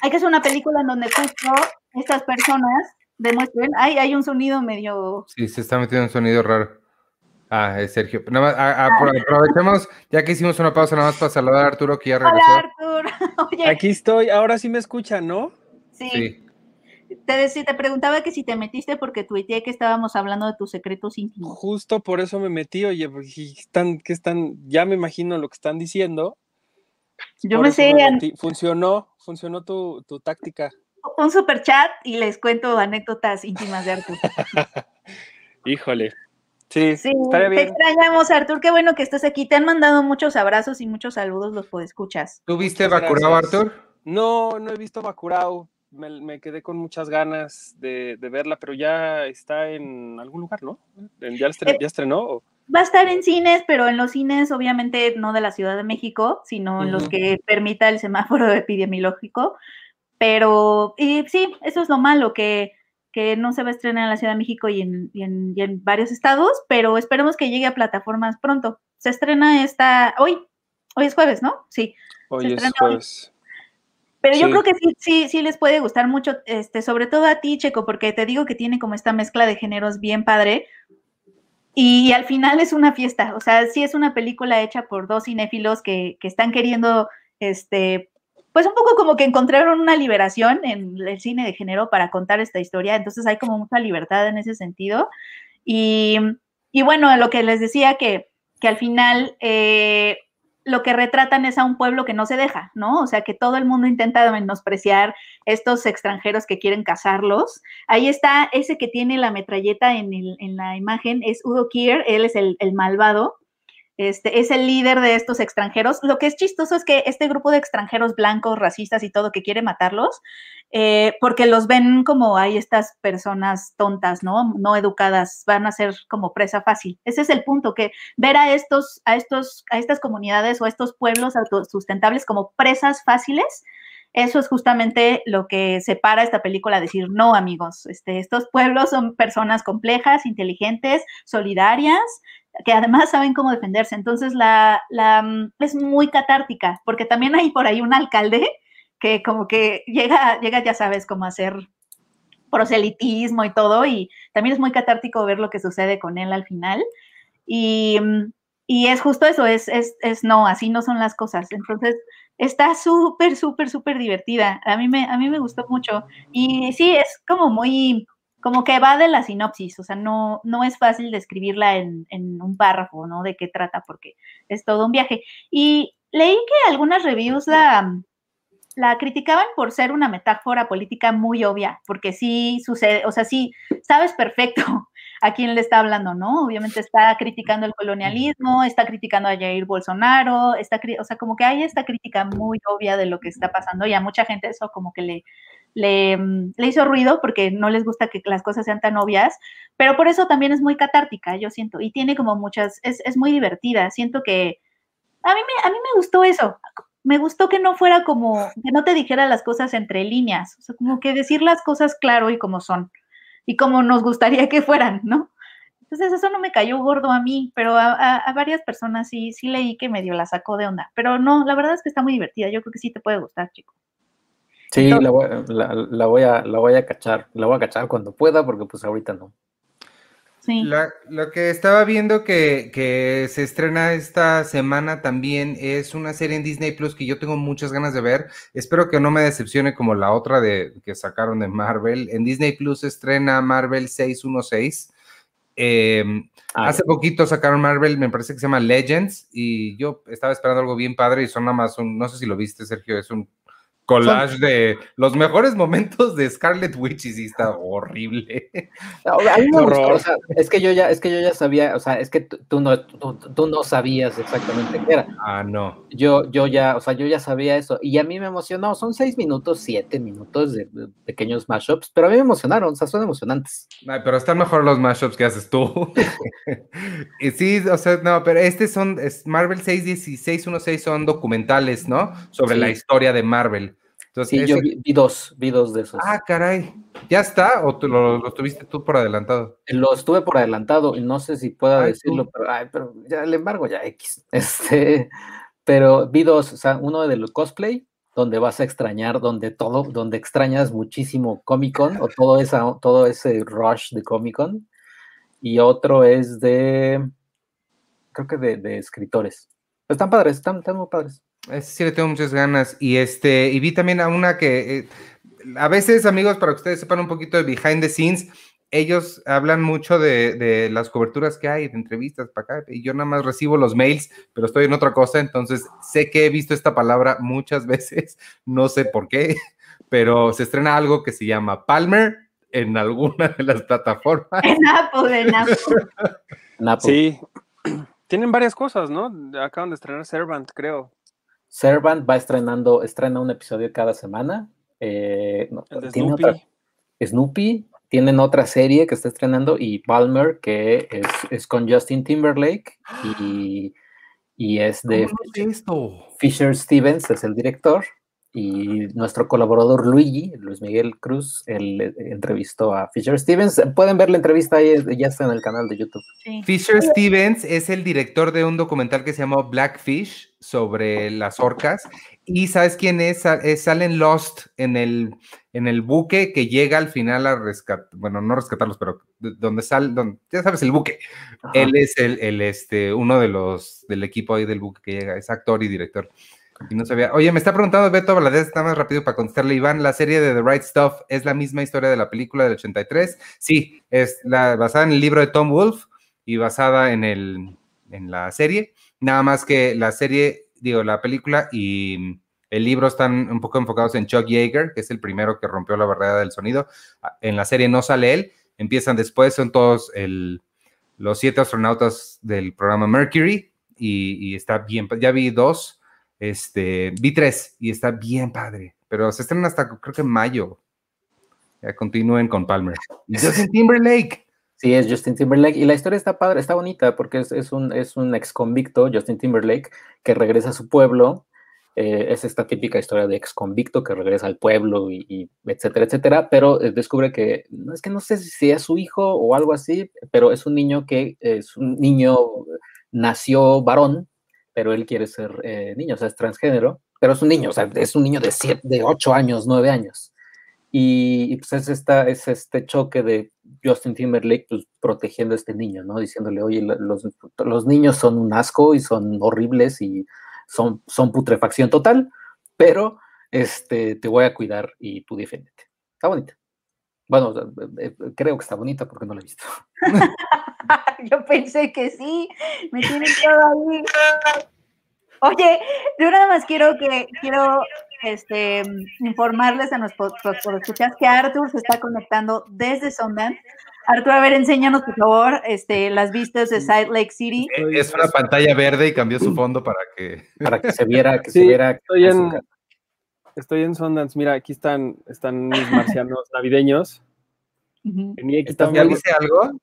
hay que hacer una película en donde justo estas personas demuestren, ay, hay un sonido medio... Sí, se está metiendo un sonido raro. Ah, es Sergio. Nada más, aprovechemos, ya que hicimos una pausa, nada más para saludar a Arturo, que ya regresó. Hola, Arturo. Aquí estoy, ahora sí me escuchan, ¿no? Sí. Te, decía, te preguntaba que si te metiste porque tuiteé que estábamos hablando de tus secretos íntimos. Justo por eso me metí, oye, están, que están, ya me imagino lo que están diciendo. Yo me sé. funcionó, funcionó tu, tu táctica. Un super chat y les cuento anécdotas íntimas de Arturo. Híjole, Sí, sí te extrañamos, Artur. Qué bueno que estás aquí. Te han mandado muchos abrazos y muchos saludos los escuchas. ¿Tú viste Bacurao, Artur? No, no he visto Bacurao. Me, quedé con muchas ganas de, verla, pero ya está en algún lugar, ¿no? ¿Ya, eh, estrenó? Va a estar en cines, pero en los cines, obviamente, no de la Ciudad de México, sino en los que permita el semáforo epidemiológico. Pero, y sí, eso es lo malo, que que no se va a estrenar en la Ciudad de México y en, varios estados, pero esperemos que llegue a plataformas pronto. Se estrena esta, hoy, hoy es jueves, ¿no? Sí, Hoy es hoy. jueves. Pero yo creo que sí, sí, sí les puede gustar mucho, este, sobre todo a ti, Checo, porque te digo que tiene como esta mezcla de géneros bien padre. Y, al final es una fiesta. O sea, sí es una película hecha por dos cinéfilos que, que están queriendo, este, pues un poco como que encontraron una liberación en el cine de género para contar esta historia. Entonces hay como mucha libertad en ese sentido. Y, bueno, lo que les decía que, que al final eh, lo que retratan es a un pueblo que no se deja, ¿no? O sea, que todo el mundo intenta menospreciar estos extranjeros que quieren cazarlos. Ahí está ese que tiene la metralleta en, la imagen, es Udo Kier, él es el malvado. Este, es el líder de estos extranjeros. Lo que es chistoso es que este grupo de extranjeros blancos, racistas y todo, que quiere matarlos, eh, porque los ven como hay estas personas tontas, ¿no? No educadas, van a ser como presa fácil. Ese es el punto, que ver a estos, a estos, a estas comunidades o a estos pueblos autosustentables como presas fáciles, eso es justamente lo que separa esta película, decir, no, amigos, este, estos pueblos son personas complejas, inteligentes, solidarias, que además saben cómo defenderse. Entonces, la, la, mm, es muy catártica, porque también hay por ahí un alcalde que como que llega, llega ya sabes, como a hacer proselitismo y todo, y también es muy catártico ver lo que sucede con él al final. Y, mm, y es justo eso, es, es, es no, así no son las cosas. Entonces, está súper, súper, súper divertida. A mí, me, a mí me gustó mucho. Y sí, es como muy, como que va de la sinopsis, o sea, no, no es fácil describirla en, en un párrafo, ¿no? De qué trata, porque es todo un viaje. Y leí que algunas reviews la, la criticaban por ser una metáfora política muy obvia, porque sí sucede, o sea, sí sabes perfecto a quién le está hablando, ¿no? Obviamente está criticando el colonialismo, está criticando a Jair Bolsonaro, está, o sea, como que hay esta crítica muy obvia de lo que está pasando y a mucha gente eso como que le, le, hizo ruido porque no les gusta que las cosas sean tan obvias, pero por eso también es muy catártica, yo siento, y tiene como muchas, es, es muy divertida, siento que a mí, me, a mí me gustó eso, me gustó que no fuera como, que no te dijera las cosas entre líneas, o sea, como que decir las cosas claro y como son, y como nos gustaría que fueran, ¿no? Entonces eso no me cayó gordo a mí, pero a varias personas sí, sí leí que medio la sacó de onda, pero no, la verdad es que está muy divertida, yo creo que sí te puede gustar, chico. Sí, Entonces- la voy, la, la voy a, la voy a cachar, la voy a cachar cuando pueda, porque pues ahorita no. Sí. La- lo que estaba viendo que, que se estrena esta semana también es una serie en Disney Plus que yo tengo muchas ganas de ver. Espero que no me decepcione como la otra de que sacaron de Marvel. En Disney Plus se estrena Marvel 616. Eh, Ah, hace poquito sacaron Marvel, me parece que se llama Legends, y yo estaba esperando algo bien padre y son nada más un, no sé si lo viste, Sergio, es un collage de los mejores momentos de Scarlet Witch y sí está horrible. A mí me Qué gustó, horror. o sea, es que yo ya, es que yo ya sabía, o sea, es que tú, tú no, tú, tú no sabías exactamente qué era. Ah, no. Yo, yo ya, o sea, yo ya sabía eso. Y a mí me emocionó. Son seis minutos, siete minutos de, de pequeños mashups, pero a mí me emocionaron, o sea, son emocionantes. Ay, pero están mejor los mashups que haces tú. y sí, o sea, no, pero este son, es Marvel 61616 son documentales, ¿no? Sobre Sí. la historia de Marvel. Entonces, Sí, yo vi, vi dos, vi dos de esos. Ah, caray. ¿Ya está? ¿O tú lo, lo tuviste tú por adelantado? Lo estuve por adelantado y no sé si pueda Ay, decirlo, tú. pero, ay, pero ya el embargo ya X. Este, pero vi dos, o sea, uno del cosplay, donde vas a extrañar, donde todo, donde extrañas muchísimo Comic Con o todo, esa, todo ese rush de Comic Con. Y otro es de, creo que de, de escritores. Están padres, están, están muy padres. Ese sí le tengo muchas ganas. Y este, y vi también a una que eh, a veces, amigos, para que ustedes sepan un poquito de behind the scenes, ellos hablan mucho de, de las coberturas que hay, de entrevistas para acá, y yo nada más recibo los mails, pero estoy en otra cosa, entonces sé que he visto esta palabra muchas veces, no sé por qué, pero se estrena algo que se llama Palmer en alguna de las plataformas. En Apple, en Apple. En Apple. Sí. Tienen varias cosas, ¿no? Acaban de estrenar Servant, creo. Servant va estrenando, estrena un episodio cada semana. Eh, no, tiene Snoopy. otra- Snoopy, tienen otra serie que está estrenando y Palmer, que es, es con Justin Timberlake y, y es de. Fisher Stevens, es el director, y nuestro colaborador Luigi, Luis Miguel Cruz, él eh, entrevistó a Fisher Stevens. Pueden ver la entrevista ahí, ya está en el canal de YouTube. Fisher Stevens es el director de un documental que se llama Blackfish sobre las orcas. ¿Y sabes quién es? es salen Lost en el, en el buque que llega al final a rescatar, bueno, no rescatarlos, pero donde sale, donde, ya sabes, el buque. Él es el, el, este, uno de los del equipo ahí del buque que llega, es actor y director. No sabía. Oye, me está preguntando Beto Valadez, está más rápido para contestarle. Iván, ¿la serie de The Right Stuff es la misma historia de la película del 83? Sí, es la, basada en el libro de Tom Wolfe y basada en, el, en la serie. Nada más que la serie, digo, la película y el libro están un poco enfocados en Chuck Yeager, que es el primero que rompió la barrera del sonido. En la serie no sale él, empiezan después, son todos el, los siete astronautas del programa Mercury y, y está bien, ya vi dos este, vi tres y está bien padre, pero se estrenan hasta creo que en mayo. Ya continúen con Palmer. Justin Timberlake. Sí, es Justin Timberlake. Y la historia está padre, está bonita, porque es, un, es un ex convicto, Justin Timberlake, que regresa a su pueblo. Eh, es esta típica historia de ex convicto que regresa al pueblo y, etcétera, etcétera. Pero eh, descubre que, no es que no sé si es su hijo o algo así, pero es un niño que es un niño, nació varón, pero él quiere ser eh, niño, o sea, es transgénero, pero es un niño, o sea, es un niño de, siete, de 8 años, 9 años. Y, pues es, esta, es este choque de Justin Timberlake pues, protegiendo a este niño, ¿no? Diciéndole, oye, los, los, niños son un asco y son horribles y son, son putrefacción total, pero este, te voy a cuidar y tú defiéndete. Está bonita. Bueno, eh, eh, creo que está bonita porque no la he visto. yo pensé que sí, me tienen todo ahí. Oye, yo nada más quiero que quiero este, informarles a nuestros escuchas que Arthur se está conectando desde Sundance. Arthur, a ver, enséñanos por favor este, las vistas de Side Lake City. Es una pantalla verde y cambió su fondo para que para que se viera que se viera. Estoy en, estoy en Sundance. Mira, aquí están están mis marcianos navideños. Uh dice algo?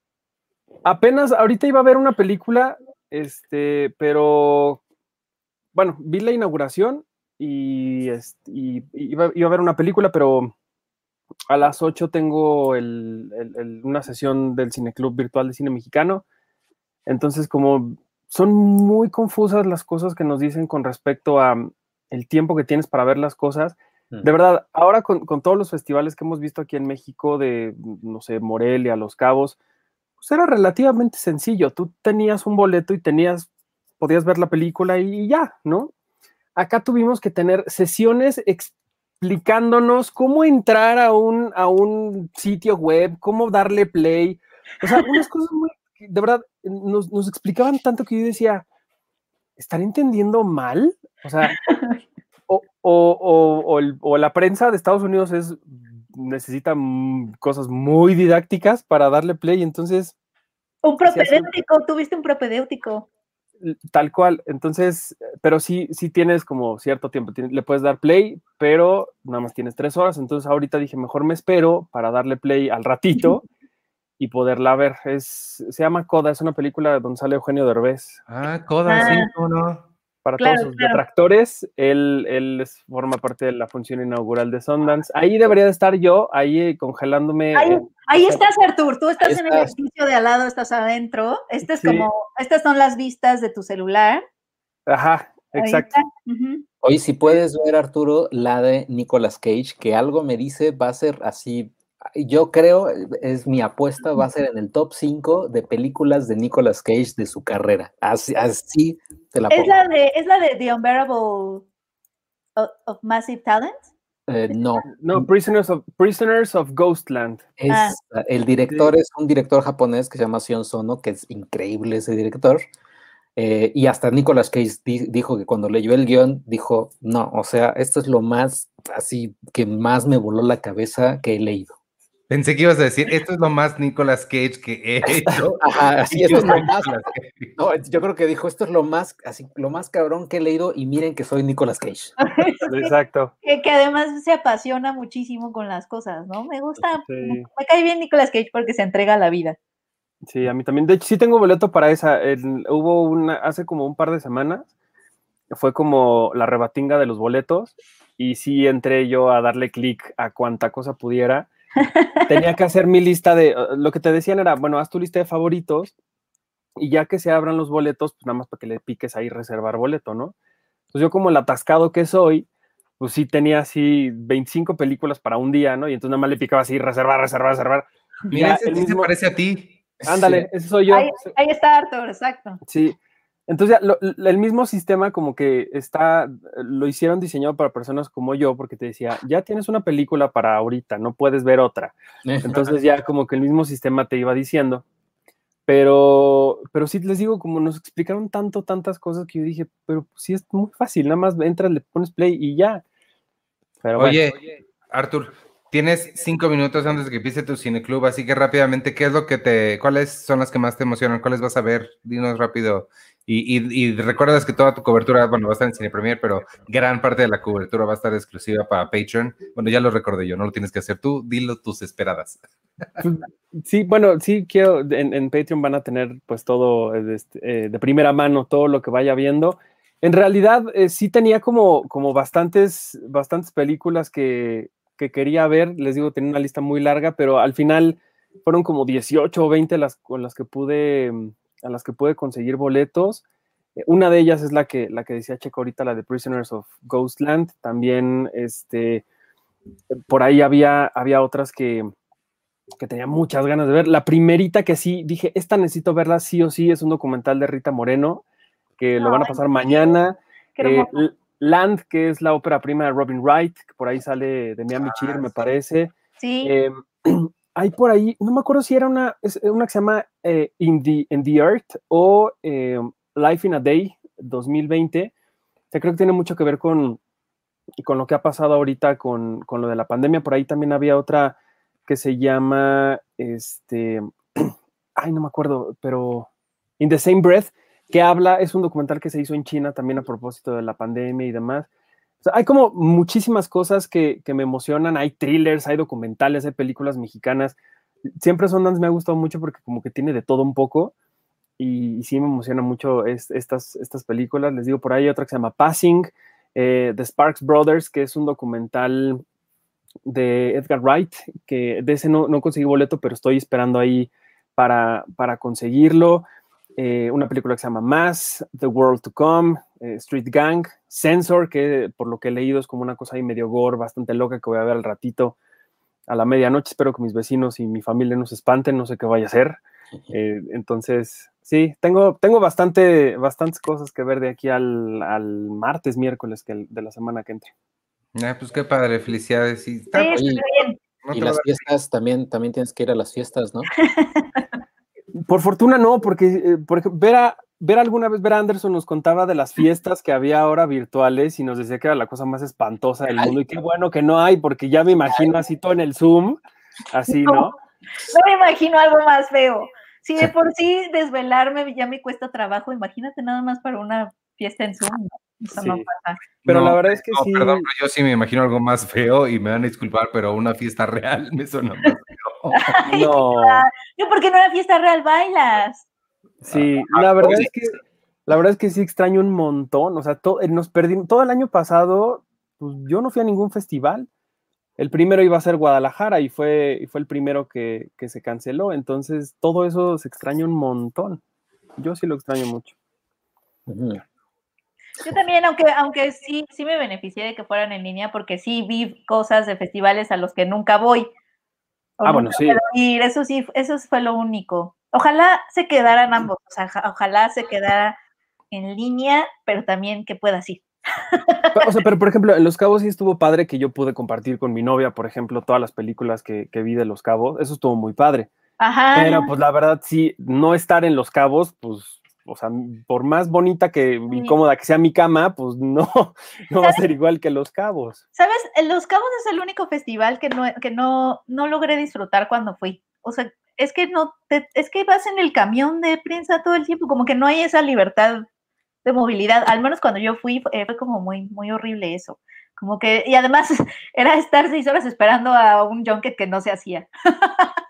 Apenas, ahorita iba a ver una película, este, pero bueno, vi la inauguración y, este, iba, a ver una película, pero a las 8 tengo una sesión del Cineclub Virtual de Cine Mexicano. Entonces, como son muy confusas las cosas que nos dicen con respecto a el tiempo que tienes para ver las cosas. Mm. De verdad, ahora con, con, todos los festivales que hemos visto aquí en México, de, no sé, Morelia, Los Cabos, pues era relativamente sencillo. Tú tenías un boleto y tenías podías ver la película y ya, ¿no? Acá tuvimos que tener sesiones explicándonos cómo entrar a un, a un sitio web, cómo darle play. O sea, unas cosas muy, de verdad, nos, nos explicaban tanto que yo decía, ¿están entendiendo mal? O sea, o, o, o, o, la prensa de Estados Unidos es necesita cosas muy didácticas para darle play, entonces... Un propedéutico, tuviste un propedéutico tal cual. Entonces, pero sí, sí tienes como cierto tiempo, le puedes dar play, pero nada más tienes tres horas. Entonces, ahorita dije, mejor me espero para darle play al ratito y poderla ver. Es, se llama Coda, es una película donde sale Eugenio Derbez. Ah, Coda, sí, ah. no? Para todos sus detractores, él, él forma parte de la función inaugural de Sundance. Ahí debería de estar yo, ahí congelándome. Ahí, estás, Artur, tú estás en el edificio de al lado, estás adentro. Este es como, estas son las vistas de tu celular. Ajá, exacto. Hoy si puedes ver, Arturo, la de Nicolas Cage, que algo me dice va a ser así yo creo, es mi apuesta, va a ser en el top 5 de películas de Nicolas Cage de su carrera. Así, así te la pongo. ¿Es la de, ¿es la de The Unbearable of, Massive Talent? Eh, no. No, Prisoners of, Prisoners of Ghostland. Es, ah. El director es un director japonés que se llama Sion Sono, que es increíble ese director. Eh, y hasta Nicolas Cage dijo que cuando leyó el guion, dijo, no, o sea, esto es lo más, así, que más me voló la cabeza que he leído. Pensé que ibas a decir, esto es lo más Nicolas Cage que he hecho. Ajá, así esto es lo más. No, yo creo que dijo, esto es lo más, así, lo más cabrón que he leído y miren que soy Nicolas Cage. Exacto. Que, además se apasiona muchísimo con las cosas, ¿no? Me gusta, me, cae bien Nicolas Cage porque se entrega a la vida. Sí, a mí también. De hecho, sí tengo boleto para esa. hubo una, hace como un par de semanas, fue como la rebatinga de los boletos y sí entré yo a darle clic a cuanta cosa pudiera. Tenía que hacer mi lista de, uh, lo que te decían era, bueno, haz tu lista de favoritos y ya que se abran los boletos, pues nada más para que le piques ahí reservar boleto, ¿no? Entonces yo como el atascado que soy, pues sí tenía así 25 películas para un día, ¿no? Y entonces nada más le picaba así, reservar, reservar, reservar. Mira, ese sí se parece a ti. Ándale, ese soy yo. Ahí, ahí está Arthur, exacto. Sí. Entonces, ya, lo- el mismo sistema como que está, lo hicieron diseñado para personas como yo, porque te decía, ya tienes una película para ahorita, no puedes ver otra. Entonces ya como que el mismo sistema te iba diciendo. Pero, pero sí les digo, como nos explicaron tanto, tantas cosas que yo dije, pero sí es muy fácil, nada más entras, le pones play y ya. Pero bueno. Oye, Artur, tienes cinco minutos antes de que empiece tu cineclub, así que rápidamente, ¿qué es lo que te, cuáles son las que más te emocionan? ¿Cuáles vas a ver? Dinos rápido. Y, recuerdas que toda tu cobertura, bueno, va a estar en Cine Premier, pero gran parte de la cobertura va a estar exclusiva para Patreon. Bueno, ya lo recordé yo, no lo tienes que hacer tú, dilo tus esperadas. Sí, bueno, sí quiero, en, en Patreon van a tener pues todo eh, este, eh, de primera mano, todo lo que vaya viendo. En realidad eh, sí tenía como, como bastantes, bastantes películas que, que quería ver, les digo, tenía una lista muy larga, pero al final fueron como 18 o 20 las con las que pude, mm, a las que pude conseguir boletos. Eh, Una de ellas es la que, la que decía Checo ahorita, la de Prisoners of Ghostland. También, este, por ahí había, había otras que, que tenía muchas ganas de ver. La primerita que sí dije, esta necesito verla sí o sí, es un documental de Rita Moreno, que lo van a pasar mañana. Eh, Land, que es la ópera prima de Robin Wright, que por ahí sale de Miami Cheer, me parece. sí, Eh, hay por ahí, no me acuerdo si era una, es una que se llama eh, in, the, in the Earth o eh, Life in a Day 2020. O sea, creo que tiene mucho que ver con, con lo que ha pasado ahorita con, con lo de la pandemia. Por ahí también había otra que se llama, este, ay, no me acuerdo, pero In the Same Breath, que habla, es un documental que se hizo en China también a propósito de la pandemia y demás. Hay como muchísimas cosas que, que me emocionan, hay thrillers, hay documentales, hay películas mexicanas. Siempre Sundance me ha gustado mucho porque como que tiene de todo un poco y, y sí me emociona mucho es- estas, estas películas. Les digo, por ahí hay otra que se llama Passing, eh, The Sparks Brothers, que es un documental de Edgar Wright, que de ese no, no conseguí boleto, pero estoy esperando ahí para, para conseguirlo. Eh, una película que se llama Mass, The World to Come, eh, Street Gang, Sensor, que por lo que he leído es como una cosa ahí medio gore, bastante loca, que voy a ver al ratito a la medianoche. Espero que mis vecinos y mi familia no se espanten, no sé qué vaya a hacer. Eh, entonces, sí, tengo, tengo bastante, bastantes cosas que ver de aquí al, al martes, miércoles que el- de la semana que entre. Ah, pues qué padre, felicidades. Y, está- sí, está oye, bien. no Y las fiestas también, también tienes que ir a las fiestas, ¿no? Por fortuna no, porque eh, por ejemplo, ver, a- ver alguna vez, ver a Anderson nos contaba de las fiestas que había ahora virtuales y nos decía que era la cosa más espantosa del Ay. mundo y qué bueno que no hay, porque ya me imagino así todo en el Zoom, así, ¿no? No me imagino algo más feo. Si de por sí desvelarme ya me cuesta trabajo, imagínate nada más para una fiesta en Zoom. ¿no? Eso no pasa. Pero No, la verdad es que no, sí. perdón, pero yo sí me imagino algo más feo y me van a disculpar, pero una fiesta real me suena más feo. No, No, porque en una fiesta real bailas. sí, Ah, la verdad oye. es que la verdad es que sí extraño un montón, o sea, to- eh, nos perdimos todo el año pasado, pues yo no fui a ningún festival. El primero iba a ser Guadalajara y fue, y fue el primero que, que se canceló, entonces todo eso se extraña un montón. Yo sí lo extraño mucho. Yo también, aunque, aunque sí, sí me beneficié de que fueran en línea, porque sí vi cosas de festivales a los que nunca voy. Ah, bueno, sí. ir, Eso sí, eso fue lo único. Ojalá se quedaran ambos, o sea, ja- ojalá se quedara en línea, pero también que puedas ir. O sea, pero por ejemplo, en Los Cabos sí estuvo padre que yo pude compartir con mi novia, por ejemplo, todas las películas que, que vi de Los Cabos. Eso estuvo muy padre. Ajá. Pero pues la verdad, sí, no estar en Los Cabos, pues, o sea, por más bonita que y cómoda que sea mi cama, pues no, no va a ser igual que Los Cabos. ¿Sabes? Los Cabos es el único festival que no, que no, no logré disfrutar cuando fui. O sea, es que no, te- es que vas en el camión de prensa todo el tiempo, como que no hay esa libertad de movilidad. Al menos cuando yo fui, eh, fue como muy, muy horrible eso. Como que, y además era estar seis horas esperando a un junket que no se hacía.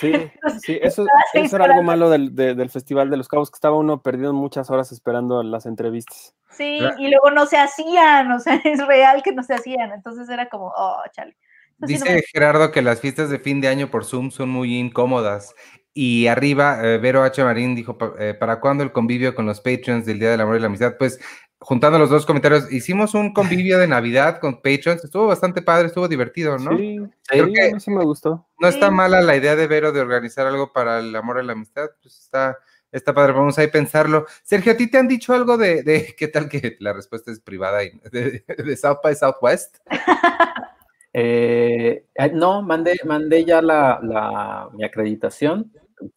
Sí, sí, eso, eso era algo malo del, de- del Festival de los Cabos, que estaba uno perdido muchas horas esperando las entrevistas. Sí, Claro. y luego no se hacían, o sea, es real que no se hacían, entonces era como, oh, chale. Entonces, Dice Gerardo que las fiestas de fin de año por Zoom son muy incómodas. Y arriba, eh, Vero H. Marín dijo, eh, ¿para cuándo el convivio con los Patreons del Día del Amor y la Amistad? Pues, juntando los dos comentarios, hicimos un convivio de Navidad con Patreons. Estuvo bastante padre, estuvo divertido, ¿no? Sí, Creo sí, que- sí me gustó. No está mala la idea de Vero de organizar algo para el amor y la amistad. Pues está, está padre, vamos a pensarlo. Sergio, ¿a ti te han dicho algo de, de qué tal que la respuesta es privada y de, de South by Southwest? Eh, eh, no, mandé, mandé ya la, la- mi acreditación.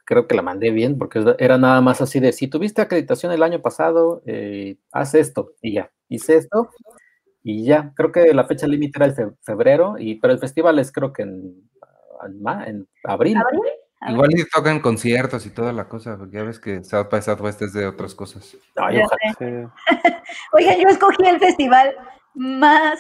Creo que la mandé bien porque era nada más así de, si tuviste acreditación el año pasado, eh, haz esto y ya. Hice esto y ya. Creo que la fecha límite era el fe- febrero, y, pero el festival es creo que en, en en abril. ¿Abril? Igual y tocan conciertos y toda la cosa, porque ya ves que South by Southwest es de otras cosas. Ay, ojalá. Oigan, yo escogí el festival más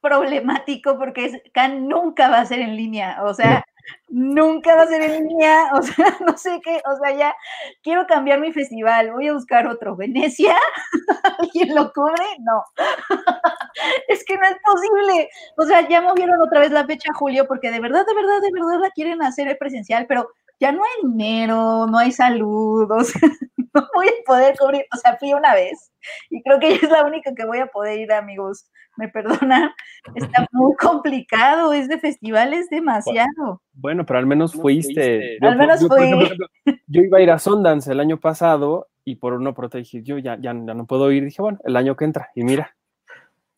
problemático porque es, Cannes nunca va a ser en línea, o sea, nunca va a ser en línea, o sea, no sé qué, o sea, ya quiero cambiar mi festival, voy a buscar otro. ¿Venecia? ¿Alguien lo cubre? No. es que no es posible. O sea, ya movieron otra vez la fecha a julio porque de verdad, de verdad, de verdad la quieren hacer presencial, pero ya no hay dinero, no hay salud, o sea, no voy a poder cubrir, o sea, fui una vez y creo que es la única que voy a poder ir, amigos. Me perdonan, está muy complicado, este festival es demasiado. Bueno, pero al menos fuiste. Al menos por fui. ejemplo, yo iba a ir a Sundance el año pasado y por una prota dije, yo ya, ya, ya no puedo ir. Dije, bueno, el año que entra. Y mira,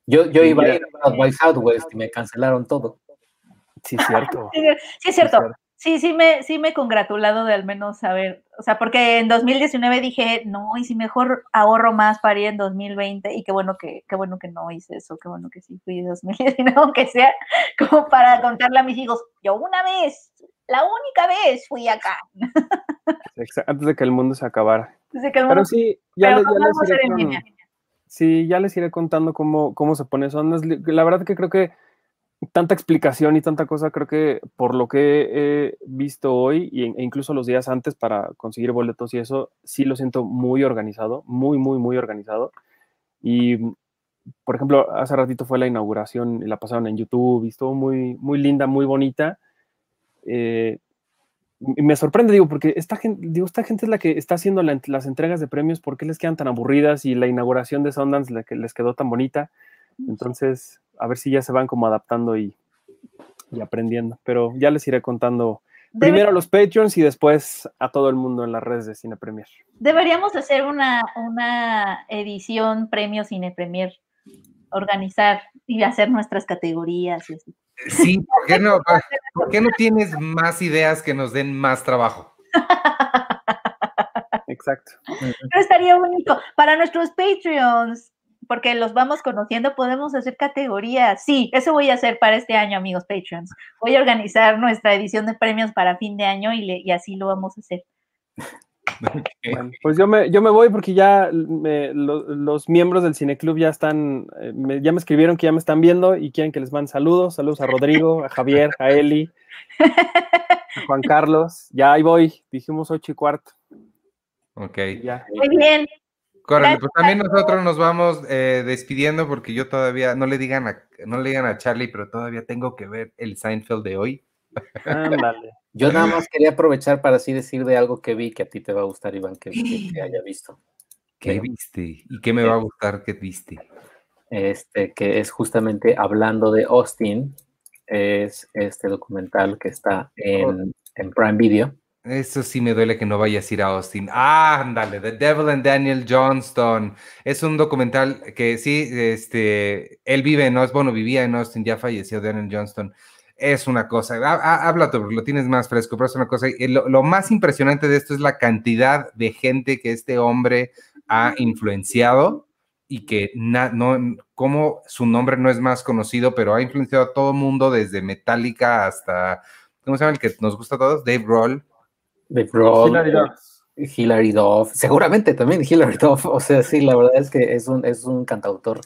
Yo, yo iba a ir a by Southwest y me cancelaron todo. sí es cierto. Sí, sí, es cierto. Sí, sí me, sí me he congratulado de al menos saber, o sea, porque en 2019 dije, no, y si mejor ahorro más para ir en 2020, y qué bueno que, qué bueno que no hice eso, qué bueno que sí fui en 2019, aunque sea como para contarle a mis hijos, yo una vez, la única vez fui acá. Antes de que el mundo se acabara. Desde que el Pero sí, ya, pero le- ya les iré con-. Sí, ya les iré contando cómo, cómo se pone. Li- La verdad que creo que tanta explicación y tanta cosa, creo que por lo que he visto hoy e incluso los días antes para conseguir boletos y eso, sí lo siento muy organizado, muy, muy, muy organizado. Y, por ejemplo, hace ratito fue la inauguración y la pasaron en YouTube y estuvo muy, muy linda, muy bonita. Eh, y me sorprende, digo, porque esta gente, digo, esta gente es la que está haciendo la- las entregas de premios, ¿por qué les quedan tan aburridas y la inauguración de Sundance la que les quedó tan bonita? Entonces, a ver si ya se van como adaptando y, y aprendiendo. Pero ya les iré contando Debe- primero a los Patreons y después a todo el mundo en las redes de Cine Premier. Deberíamos hacer una, una edición premio Cine Premier, organizar y hacer nuestras categorías y así. Sí, ¿por qué no, por qué no tienes más ideas que nos den más trabajo? Exacto. Pero estaría bonito. Para nuestros Patreons, porque los vamos conociendo, podemos hacer categorías. Sí, eso voy a hacer para este año, amigos Patreons. Voy a organizar nuestra edición de premios para fin de año y, le- y así lo vamos a hacer. Bueno, pues yo me, yo me voy porque ya me- lo- los miembros del Cineclub ya están, eh, me- ya me escribieron que ya me están viendo y quieren que les mande saludos. Saludos a Rodrigo, a Javier, a Eli, a Juan Carlos. Ya ahí voy, dijimos ocho y cuarto. Ok. Ya. Muy bien. Córrele, Gracias, pues también nosotros nos vamos eh, despidiendo porque yo todavía, no le digan a, no le digan a Charlie, pero todavía tengo que ver el Seinfeld de hoy. Ándale. Yo nada más quería aprovechar para así decir de algo que vi que a ti te va a gustar, Iván, que, que- que haya visto. ¿Qué Que, viste? ¿Y qué me va a gustar que viste? este, que es justamente hablando de Austin, es este documental que está en, en Prime Video. Eso sí me duele que no vayas a ir a Austin. Ah, ándale, The Devil and Daniel Johnston. Es un documental que sí, este, él vive en Austin, bueno, vivía en Austin, ya falleció Daniel Johnston. Es una cosa, habla tú, lo tienes más fresco, pero es una cosa. Lo, lo más impresionante de esto es la cantidad de gente que este hombre ha influenciado y que na- no, como su nombre no es más conocido, pero ha influenciado a todo mundo desde Metallica hasta, ¿cómo se llama el que nos gusta a todos? Dave Grohl. Dave Grohl, Hilary Duff. Hilary Duff, seguramente también Hilary Duff, o sea, sí, la verdad es que es un, es un cantautor,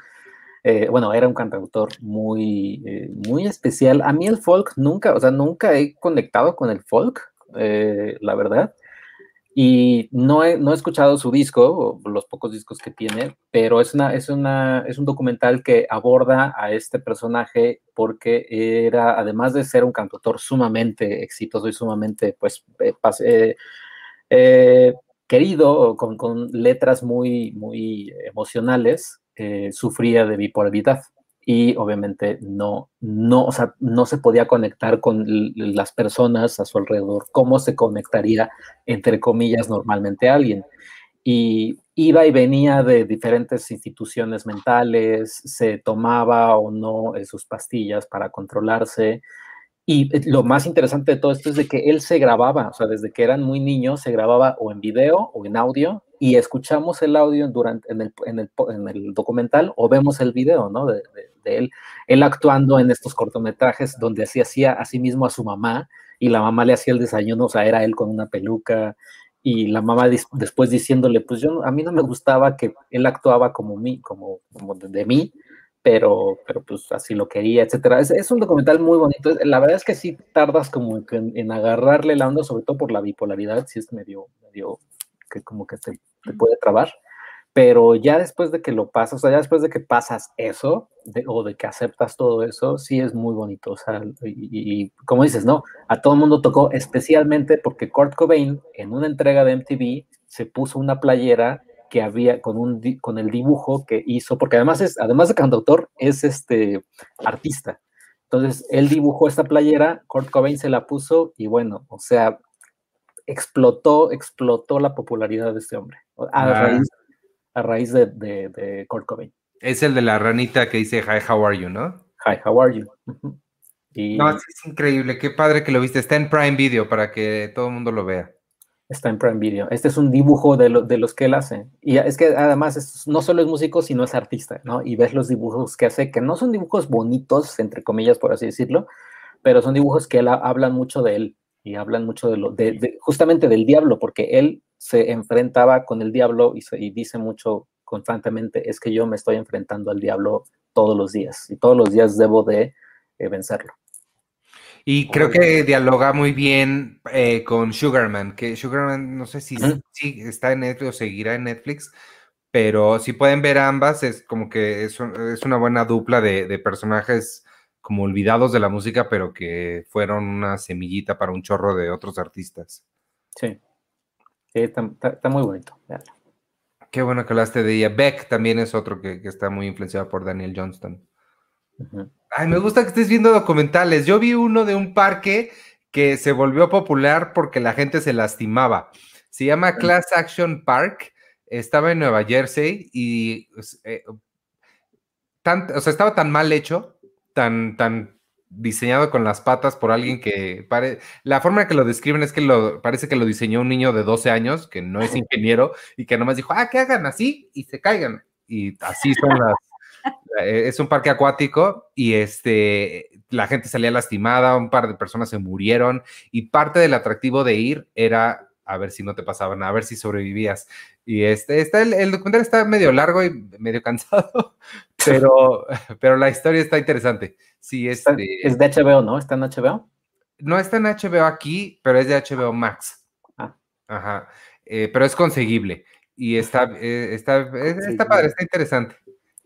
eh, bueno, era un cantautor muy, eh, muy especial. A mí el folk nunca, o sea, nunca he conectado con el folk, eh, la verdad. Y no he, no he escuchado su disco, los pocos discos que tiene, pero es, una, es, una, es un documental que aborda a este personaje porque era, además de ser un cantautor sumamente exitoso y sumamente, pues, eh, eh, eh, querido, con, con, letras muy, muy emocionales, sufría de bipolaridad y obviamente no, no, o sea, no se podía conectar con las personas a su alrededor, cómo se conectaría, entre comillas, normalmente alguien. Y iba y venía de diferentes instituciones mentales, se tomaba o no sus pastillas para controlarse. Y eh, lo más interesante de todo esto es de que él se grababa, o sea, desde que eran muy niños, se grababa o en video o en audio, y escuchamos el audio durante, en, el, en, el, en el documental o vemos el video, ¿no? De, de, él, él actuando en estos cortometrajes donde así hacía a sí mismo a su mamá y la mamá le hacía el desayuno, o sea, era él con una peluca y la mamá después diciéndole, pues yo, a mí no me gustaba que él actuaba como mí, como, como de, de mí, pero, pero pues así lo quería, etcétera. Es, un documental muy bonito. La verdad es que sí tardas como en, en agarrarle la onda, sobre todo por la bipolaridad, si es medio, medio que como que te, puede trabar. Pero ya después de que lo pasas, o sea, ya después de que pasas eso, de, o de que aceptas todo eso, sí es muy bonito. O sea, y, y como dices, no, a todo el mundo tocó, especialmente porque Kurt Cobain en una entrega de MTV se puso una playera que había con, un, con el dibujo que hizo, porque además, es, además de cantautor, es este artista. Entonces, él dibujó esta playera, Kurt Cobain se la puso y bueno, o sea, explotó, explotó la popularidad de este hombre a, ah. raíz, a raíz de, de, de, Kurt Cobain. Es el de la ranita que dice Hi, how are you, ¿no? Hi, how are you. Y... No, es increíble, qué padre que lo viste. Está en Prime Video para que todo el mundo lo vea. Está en Prime Video. Este es un dibujo de, lo, de los que él hace. Y es que además es, no solo es músico, sino es artista, ¿no? Y ves los dibujos que hace, que no son dibujos bonitos, entre comillas, por así decirlo, pero son dibujos que él, hablan mucho de él y hablan mucho de lo, de, de, justamente del diablo, porque él se enfrentaba con el diablo y, se, y dice mucho constantemente, es que yo me estoy enfrentando al diablo todos los días y todos los días debo de eh, vencerlo. Y creo que dialoga muy bien eh, con Sugarman, que Sugarman no sé si, ¿Mm? si, está en Netflix o seguirá en Netflix, pero si pueden ver ambas, es como que es, es una buena dupla de, de, personajes como olvidados de la música, pero que fueron una semillita para un chorro de otros artistas. Sí, sí está, está, está, muy bonito. Qué bueno que hablaste de ella. Beck también es otro que, que está muy influenciado por Daniel Johnston. Uh -huh. Ay, me gusta que estés viendo documentales. Yo vi uno de un parque que se volvió popular porque la gente se lastimaba. Se llama Class Action Park. Estaba en Nueva Jersey y eh, tan, o sea, estaba tan mal hecho, tan, tan diseñado con las patas por alguien que pare... la forma en que lo describen es que lo parece que lo diseñó un niño de 12 años que no es ingeniero y que nomás dijo, ah, que hagan así y se caigan. Y así son las eh, es un parque acuático y este, la gente salía lastimada, un par de personas se murieron y parte del atractivo de ir era a ver si no te pasaban, a ver si sobrevivías. Y este, está el, el documental está medio largo y medio cansado, pero, pero la historia está interesante. Sí, este, es de HBO, ¿no? ¿Está en HBO? No está en HBO aquí, pero es de HBO Max. Ah. Ajá. Eh, pero es conseguible. Y está, eh, está, está padre, está interesante.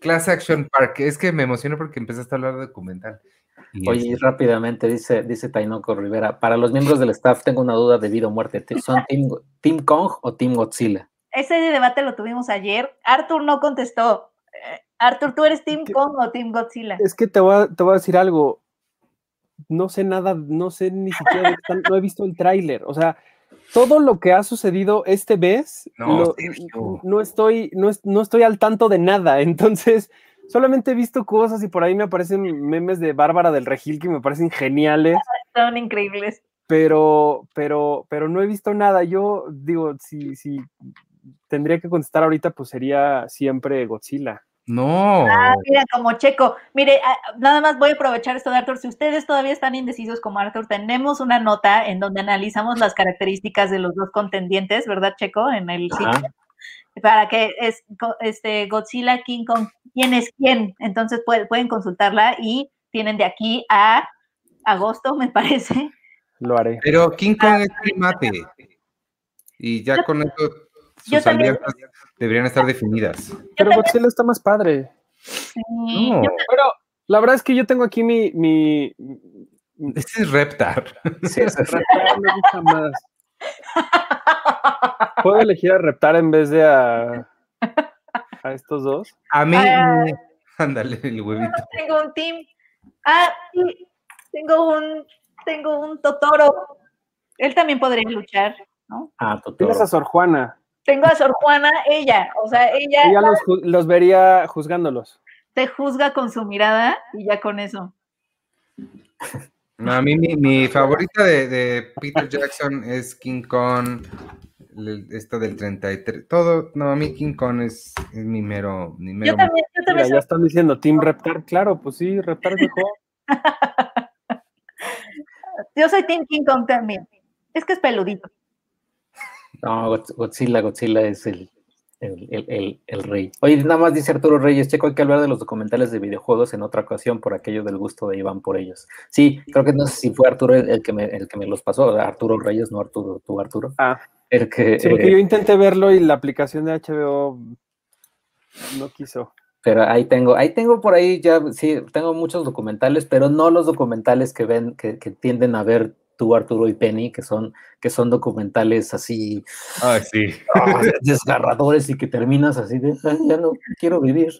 Class Action Park. Es que me emociono porque empezaste a hablar de documental. Y Oye, es... rápidamente, dice, dice Tainoco Rivera, para los miembros del staff tengo una duda de vida o muerte. ¿Son Team, team Kong o Team Godzilla? Ese debate lo tuvimos ayer. Arthur no contestó. Arthur, ¿tú eres Team Kong o Team Godzilla? Es que te voy, a, te voy a decir algo. No sé nada, no sé ni siquiera, no he visto el tráiler. O sea, todo lo que ha sucedido este mes, no, lo, no estoy, no, no, estoy al tanto de nada. Entonces, solamente he visto cosas y por ahí me aparecen memes de Bárbara del Regil que me parecen geniales. Son increíbles. Pero, pero, pero no he visto nada. Yo digo, si, si tendría que contestar ahorita, pues sería siempre Godzilla. No. Ah, mira, como Checo. Mire, nada más voy a aprovechar esto de Arthur. Si ustedes todavía están indecisos como Arthur, tenemos una nota en donde analizamos las características de los dos contendientes, ¿verdad, Checo? En el sitio. Para que es este Godzilla King Kong, quién es quién. Entonces pueden consultarla y tienen de aquí a agosto, me parece, lo haré. Pero King Kong es primate. Y ya con eso yo sus también- alianzas deberían estar definidas. Pero Godzilla está más padre. Sí, No, yo- Pero la verdad es que yo tengo aquí mi. mi este es Reptar. Sí, es- Reptar me gusta más. ¿Puedo elegir a Reptar en vez de a, a estos dos? A mí, Ah. ándale, el huevito. tengo un team. Ah, sí, tengo un, tengo un Totoro. Él también podría luchar, ¿no? Ah, Totoro. Tienes a Sor Juana. Tengo a Sor Juana, ella, o sea, ella Ella los, vería juzgándolos. te juzga con su mirada y ya con eso. No, a mí mi, mi favorita de, de Peter Jackson es King Kong, esta del 33. Todo, no, a mí King Kong es, es mi mero, mi mero Yo también, yo Mira, también ya soy- están diciendo Team Reptar. Claro, pues sí, Reptar es mejor. yo soy Team King Kong también. Es que es peludito. No, Godz- Godzilla, Godzilla es el, el, el- el- rey. Oye, nada más dice Arturo Reyes, Checo, hay que hablar de los documentales de videojuegos en otra ocasión por aquello del gusto de Iván por ellos. Sí, creo que no sé si fue Arturo el, el que, me, el que me los pasó, Arturo Reyes, no Arturo, tú Arturo. Ah, El que, sí, porque eh, yo intenté verlo y la aplicación de HBO no quiso. Pero ahí tengo, ahí tengo por ahí ya, sí, tengo muchos documentales, pero no los documentales que ven, que, que tienden a ver tú, Arturo y Penny, que son, que son documentales así Ay, sí. ah, desgarradores y que terminas así de "Ay, ya no quiero vivir.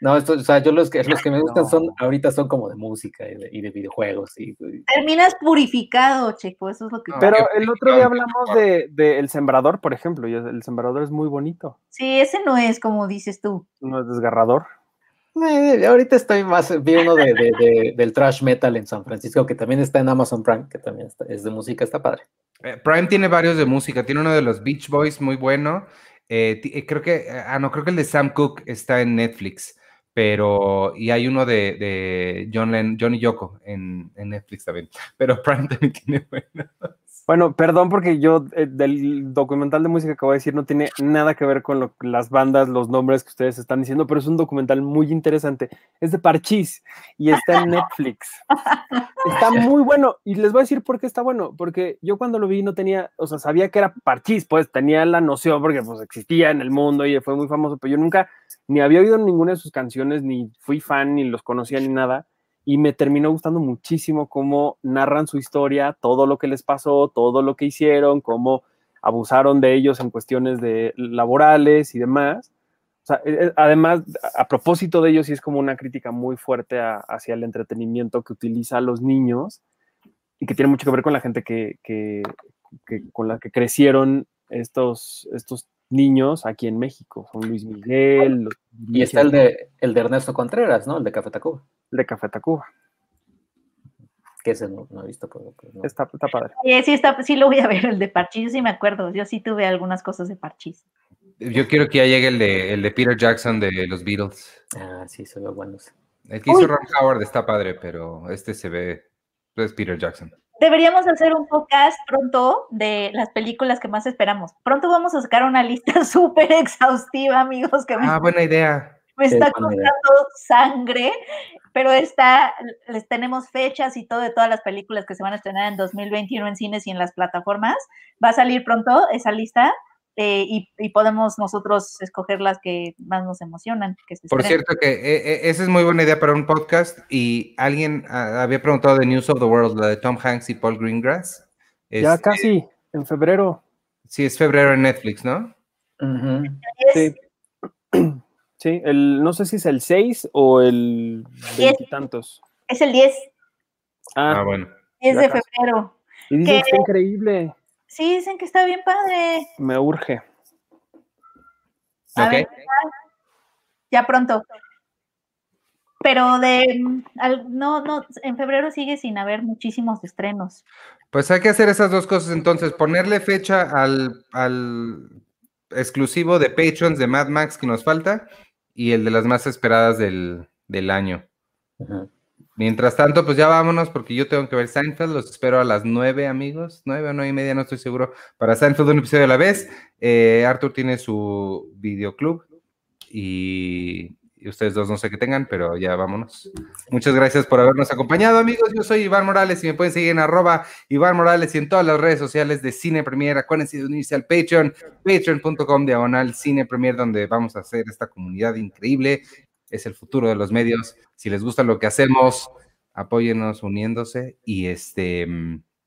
No, esto, o sea, yo los que los que me gustan son, ahorita son como de música y de, y de videojuegos. Y, y- Terminas purificado, Checo, eso es lo que No. Pero el otro día hablamos de, de El Sembrador, por ejemplo, y El Sembrador es muy bonito, Sí, ese no es como dices tú. no es desgarrador. Eh, ahorita estoy más, vi uno de, de- de- del trash metal en San Francisco, que también está en Amazon Prime, que también está- es de música, está padre. Eh, Prime tiene varios de música, tiene uno de los Beach Boys muy bueno. eh, eh, creo que, ah, no, creo que el de Sam Cooke está en Netflix, pero, y hay uno de, John Len, Johnny Yoko en, en Netflix también, pero Prime también tiene bueno. Bueno, perdón porque yo eh, del documental de música que voy a decir no tiene nada que ver con lo- las bandas, los nombres que ustedes están diciendo, pero es un documental muy interesante. Es de Parchís y está en Netflix. Está muy bueno y les voy a decir por qué está bueno, porque yo cuando lo vi no tenía, o sea, sabía que era Parchís, pues tenía la noción porque pues existía en el mundo y fue muy famoso, pero yo nunca ni había oído ninguna de sus canciones, ni fui fan, ni los conocía ni nada y me terminó gustando muchísimo cómo narran su historia, todo lo que les pasó, todo lo que hicieron, cómo abusaron de ellos en cuestiones de laborales y demás. Eh, eh, además, a propósito de ellos, sí es como una crítica muy fuerte hacia el entretenimiento que utiliza a los niños y que tiene mucho que ver con la gente que, que- que- con la que crecieron estos, estos niños aquí en México. Son Luis Miguel, los Y está el de, el de Ernesto Contreras, ¿no? El de Café Tacuba, de Café Tacuba. que ese no, no he visto. Pero, pero no. Está, está padre. Sí, sí, está, sí lo voy a ver, el de Parchís, yo sí me acuerdo. Yo sí tuve algunas cosas de Parchís. Yo quiero que ya llegue el de, el de Peter Jackson de los Beatles. Ah, sí, se ve bueno. ese. El que hizo. Ron Howard está padre, pero este se ve, es Peter Jackson. Deberíamos hacer un podcast pronto de las películas que más esperamos. Pronto vamos a sacar una lista súper exhaustiva, amigos, que me, Ah, buena idea. me está costando sangre, pero está, les tenemos fechas y todo de todas las películas que se van a estrenar en 2021 en cines y en las plataformas. Va a salir pronto esa lista eh, y, y podemos nosotros escoger las que más nos emocionan. Que se Por estrenen. cierto, que eh, eh, esa es muy buena idea para un podcast. Y alguien ah, había preguntado de News of the World, la de Tom Hanks y Paul Greengrass. Ya Es- casi, en febrero. Sí, es febrero en Netflix, ¿no? Es- Sí. Sí, el, no sé si es el 6 o el Diez. veintitantos. es el 10, Ah, Ah, bueno. 10 Ya de febrero. y dicen que increíble. Sí, dicen que está bien padre. Me urge. A ver, ya pronto. Pero de al- no, no, en febrero sigue sin haber muchísimos estrenos. Pues hay que hacer esas dos cosas entonces, ponerle fecha al, al exclusivo de Patrons de Mad Max que nos falta y el de las más esperadas del, del año. Ujú. Mientras tanto, pues ya vámonos porque yo tengo que ver Seinfeld, los espero a las nueve, amigos, nueve o nueve y media, no estoy seguro, para Seinfeld un episodio a la vez. Eh, Arthur tiene su videoclub y, y ustedes dos no sé qué tengan, pero ya vámonos. Muchas gracias por habernos acompañado, amigos. Yo soy Iván Morales y me pueden seguir en arroba Iván Morales y en todas las redes sociales de Cine Premier. Acuérdense de unirse al Patreon, patreon.com diagonal Cine Premier, donde vamos a hacer esta comunidad increíble. Es el futuro de los medios. Si les gusta lo que hacemos, apóyenos uniéndose y este...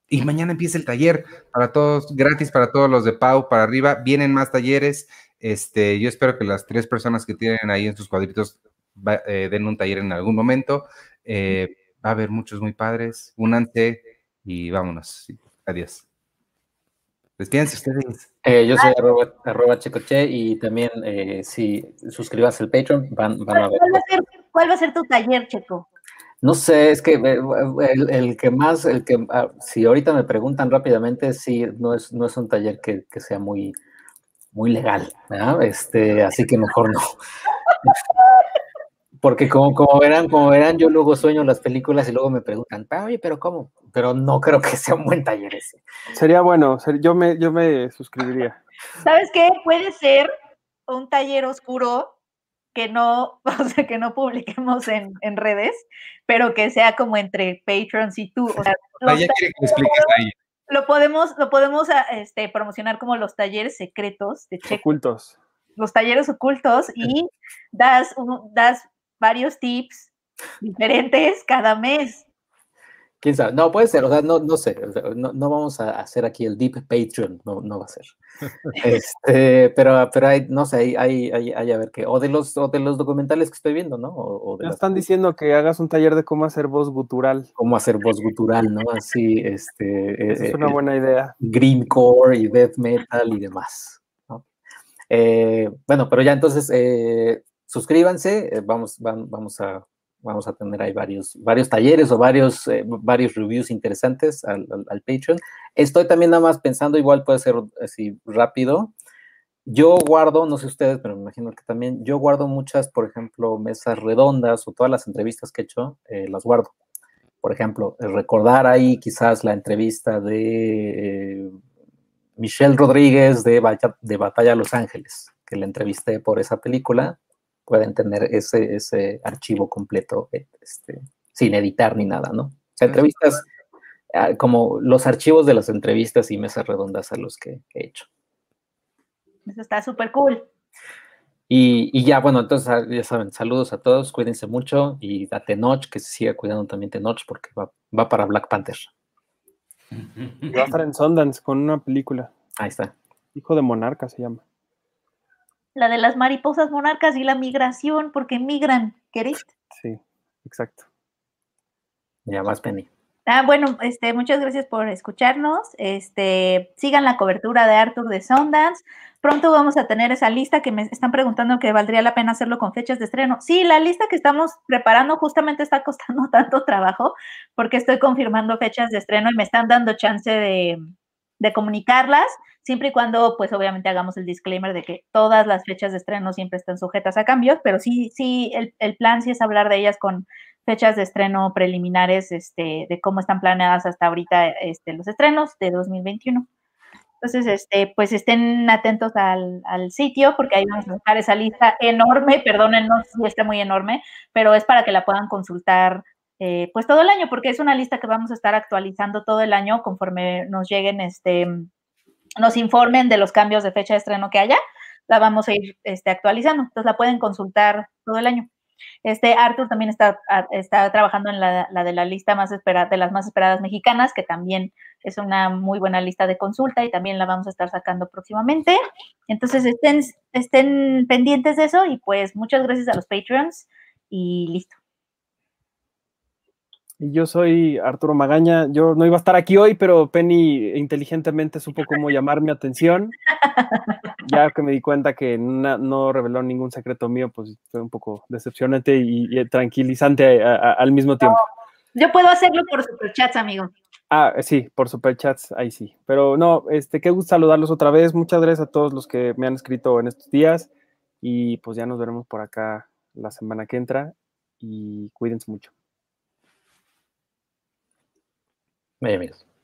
Y mañana empieza el taller para todos, gratis para todos los de Pau, para arriba. Vienen más talleres. Este, yo espero que las tres personas que tienen ahí en sus cuadritos eh, den un taller en algún momento. Eh, va a haber muchos muy padres. Únanse y vámonos. Adiós. Despídense ustedes. Eh, yo soy arroba, checoche y también si suscribas al Patreon van, van a ver. ¿Cuál va a ser tu taller, Checo? No sé, es que el, que más, el que, ah, si ahorita me preguntan rápidamente, sí, no es, no es un taller que, que sea muy, muy legal, ¿verdad? Este, así que mejor no. Porque como, como verán, como verán, yo luego sueño las películas y luego me preguntan, oye, pero ¿cómo? Pero no creo que sea un buen taller ese. Sería bueno, yo me, yo me suscribiría. ¿Sabes qué? Puede ser un taller oscuro que no, o sea, que no publiquemos en, en redes, pero que sea como entre patrons y tú. O sea, quiere que expliques ahí lo podemos, lo podemos ah, este, promocionar como los talleres secretos de Checo. Ocultos. Los talleres ocultos y das, das varios tips diferentes cada mes. ¿Quién sabe? No, puede ser, o sea, no, no sé, no, no, vamos a hacer aquí el Deep Patreon, no, no va a ser. este, pero, pero hay, no sé, hay, hay, hay, a ver qué, o de los, o de los documentales que estoy viendo, ¿no? O, ya están diciendo que hagas un taller de cómo hacer voz gutural. Cómo hacer voz gutural, ¿no? Así, este. es una eh, buena idea. Greencore y death metal y demás, ¿no? Eh, bueno, pero ya entonces, eh, suscríbanse, vamos, vamos a vamos a tener ahí varios, varios talleres o varios, eh, varios reviews interesantes al, al, Patreon. Estoy también nada más pensando, igual puede ser así rápido. Yo guardo, no sé ustedes, pero me imagino que también, yo guardo muchas, por ejemplo, mesas redondas o todas las entrevistas que he hecho, eh, las guardo. Por ejemplo, recordar ahí quizás la entrevista de eh, Michelle Rodríguez de, de Batalla Los Ángeles, que la entrevisté por esa película pueden tener ese, ese archivo completo este, sin editar ni nada, ¿no? O sea, entrevistas, ah, como los archivos de las entrevistas y mesas redondas a los que he hecho. Eso está súper cool. Y, y, ya, bueno, entonces ah, ya saben, saludos a todos, cuídense mucho y a Tenoch, que se siga cuidando también Tenoch porque va, va para Black Panther. Va a estar en Sundance con una película. Ahí está. Hijo de Monarca se llama la de las mariposas monarcas y la migración, porque migran, ¿querés? Sí, exacto. Ya más, Penny. Ah, bueno, este, muchas gracias por escucharnos. Este, sigan la cobertura de Arthur de Sundance. Pronto vamos a tener esa lista que me están preguntando que valdría la pena hacerlo con fechas de estreno. Sí, la lista que estamos preparando justamente está costando tanto trabajo porque estoy confirmando fechas de estreno y me están dando chance de, de comunicarlas siempre y cuando, pues obviamente hagamos el disclaimer de que todas las fechas de estreno siempre están sujetas a cambios, pero sí, sí, el, plan sí es hablar de ellas con fechas de estreno preliminares, este, de cómo están planeadas hasta ahorita este, los estrenos de 2021. Entonces, este, pues estén atentos al, sitio porque ahí vamos a dejar esa lista enorme, perdónennos si está muy enorme, pero es para que la puedan consultar eh, pues todo el año, porque es una lista que vamos a estar actualizando todo el año conforme nos lleguen este, nos informen de los cambios de fecha de estreno que haya, la vamos a ir este, actualizando. Entonces la pueden consultar todo el año. Este Arthur también está, está trabajando en la, de la lista más esperada, de las más esperadas mexicanas, que también es una muy buena lista de consulta y también la vamos a estar sacando próximamente. Entonces estén, estén pendientes de eso y pues muchas gracias a los Patreons y listo. Yo soy Arturo Magaña. Yo no iba a estar aquí hoy, pero Penny inteligentemente supo cómo llamar mi atención. Ya que me di cuenta que no reveló ningún secreto mío, pues fue un poco decepcionante y, tranquilizante al mismo tiempo. yo puedo hacerlo por superchats, amigo. Ah, sí, por superchats, ahí sí. Pero no, este, qué gusto saludarlos otra vez. Muchas gracias a todos los que me han escrito en estos días. Y pues ya nos veremos por acá la semana que entra. Y cuídense mucho. É Miami.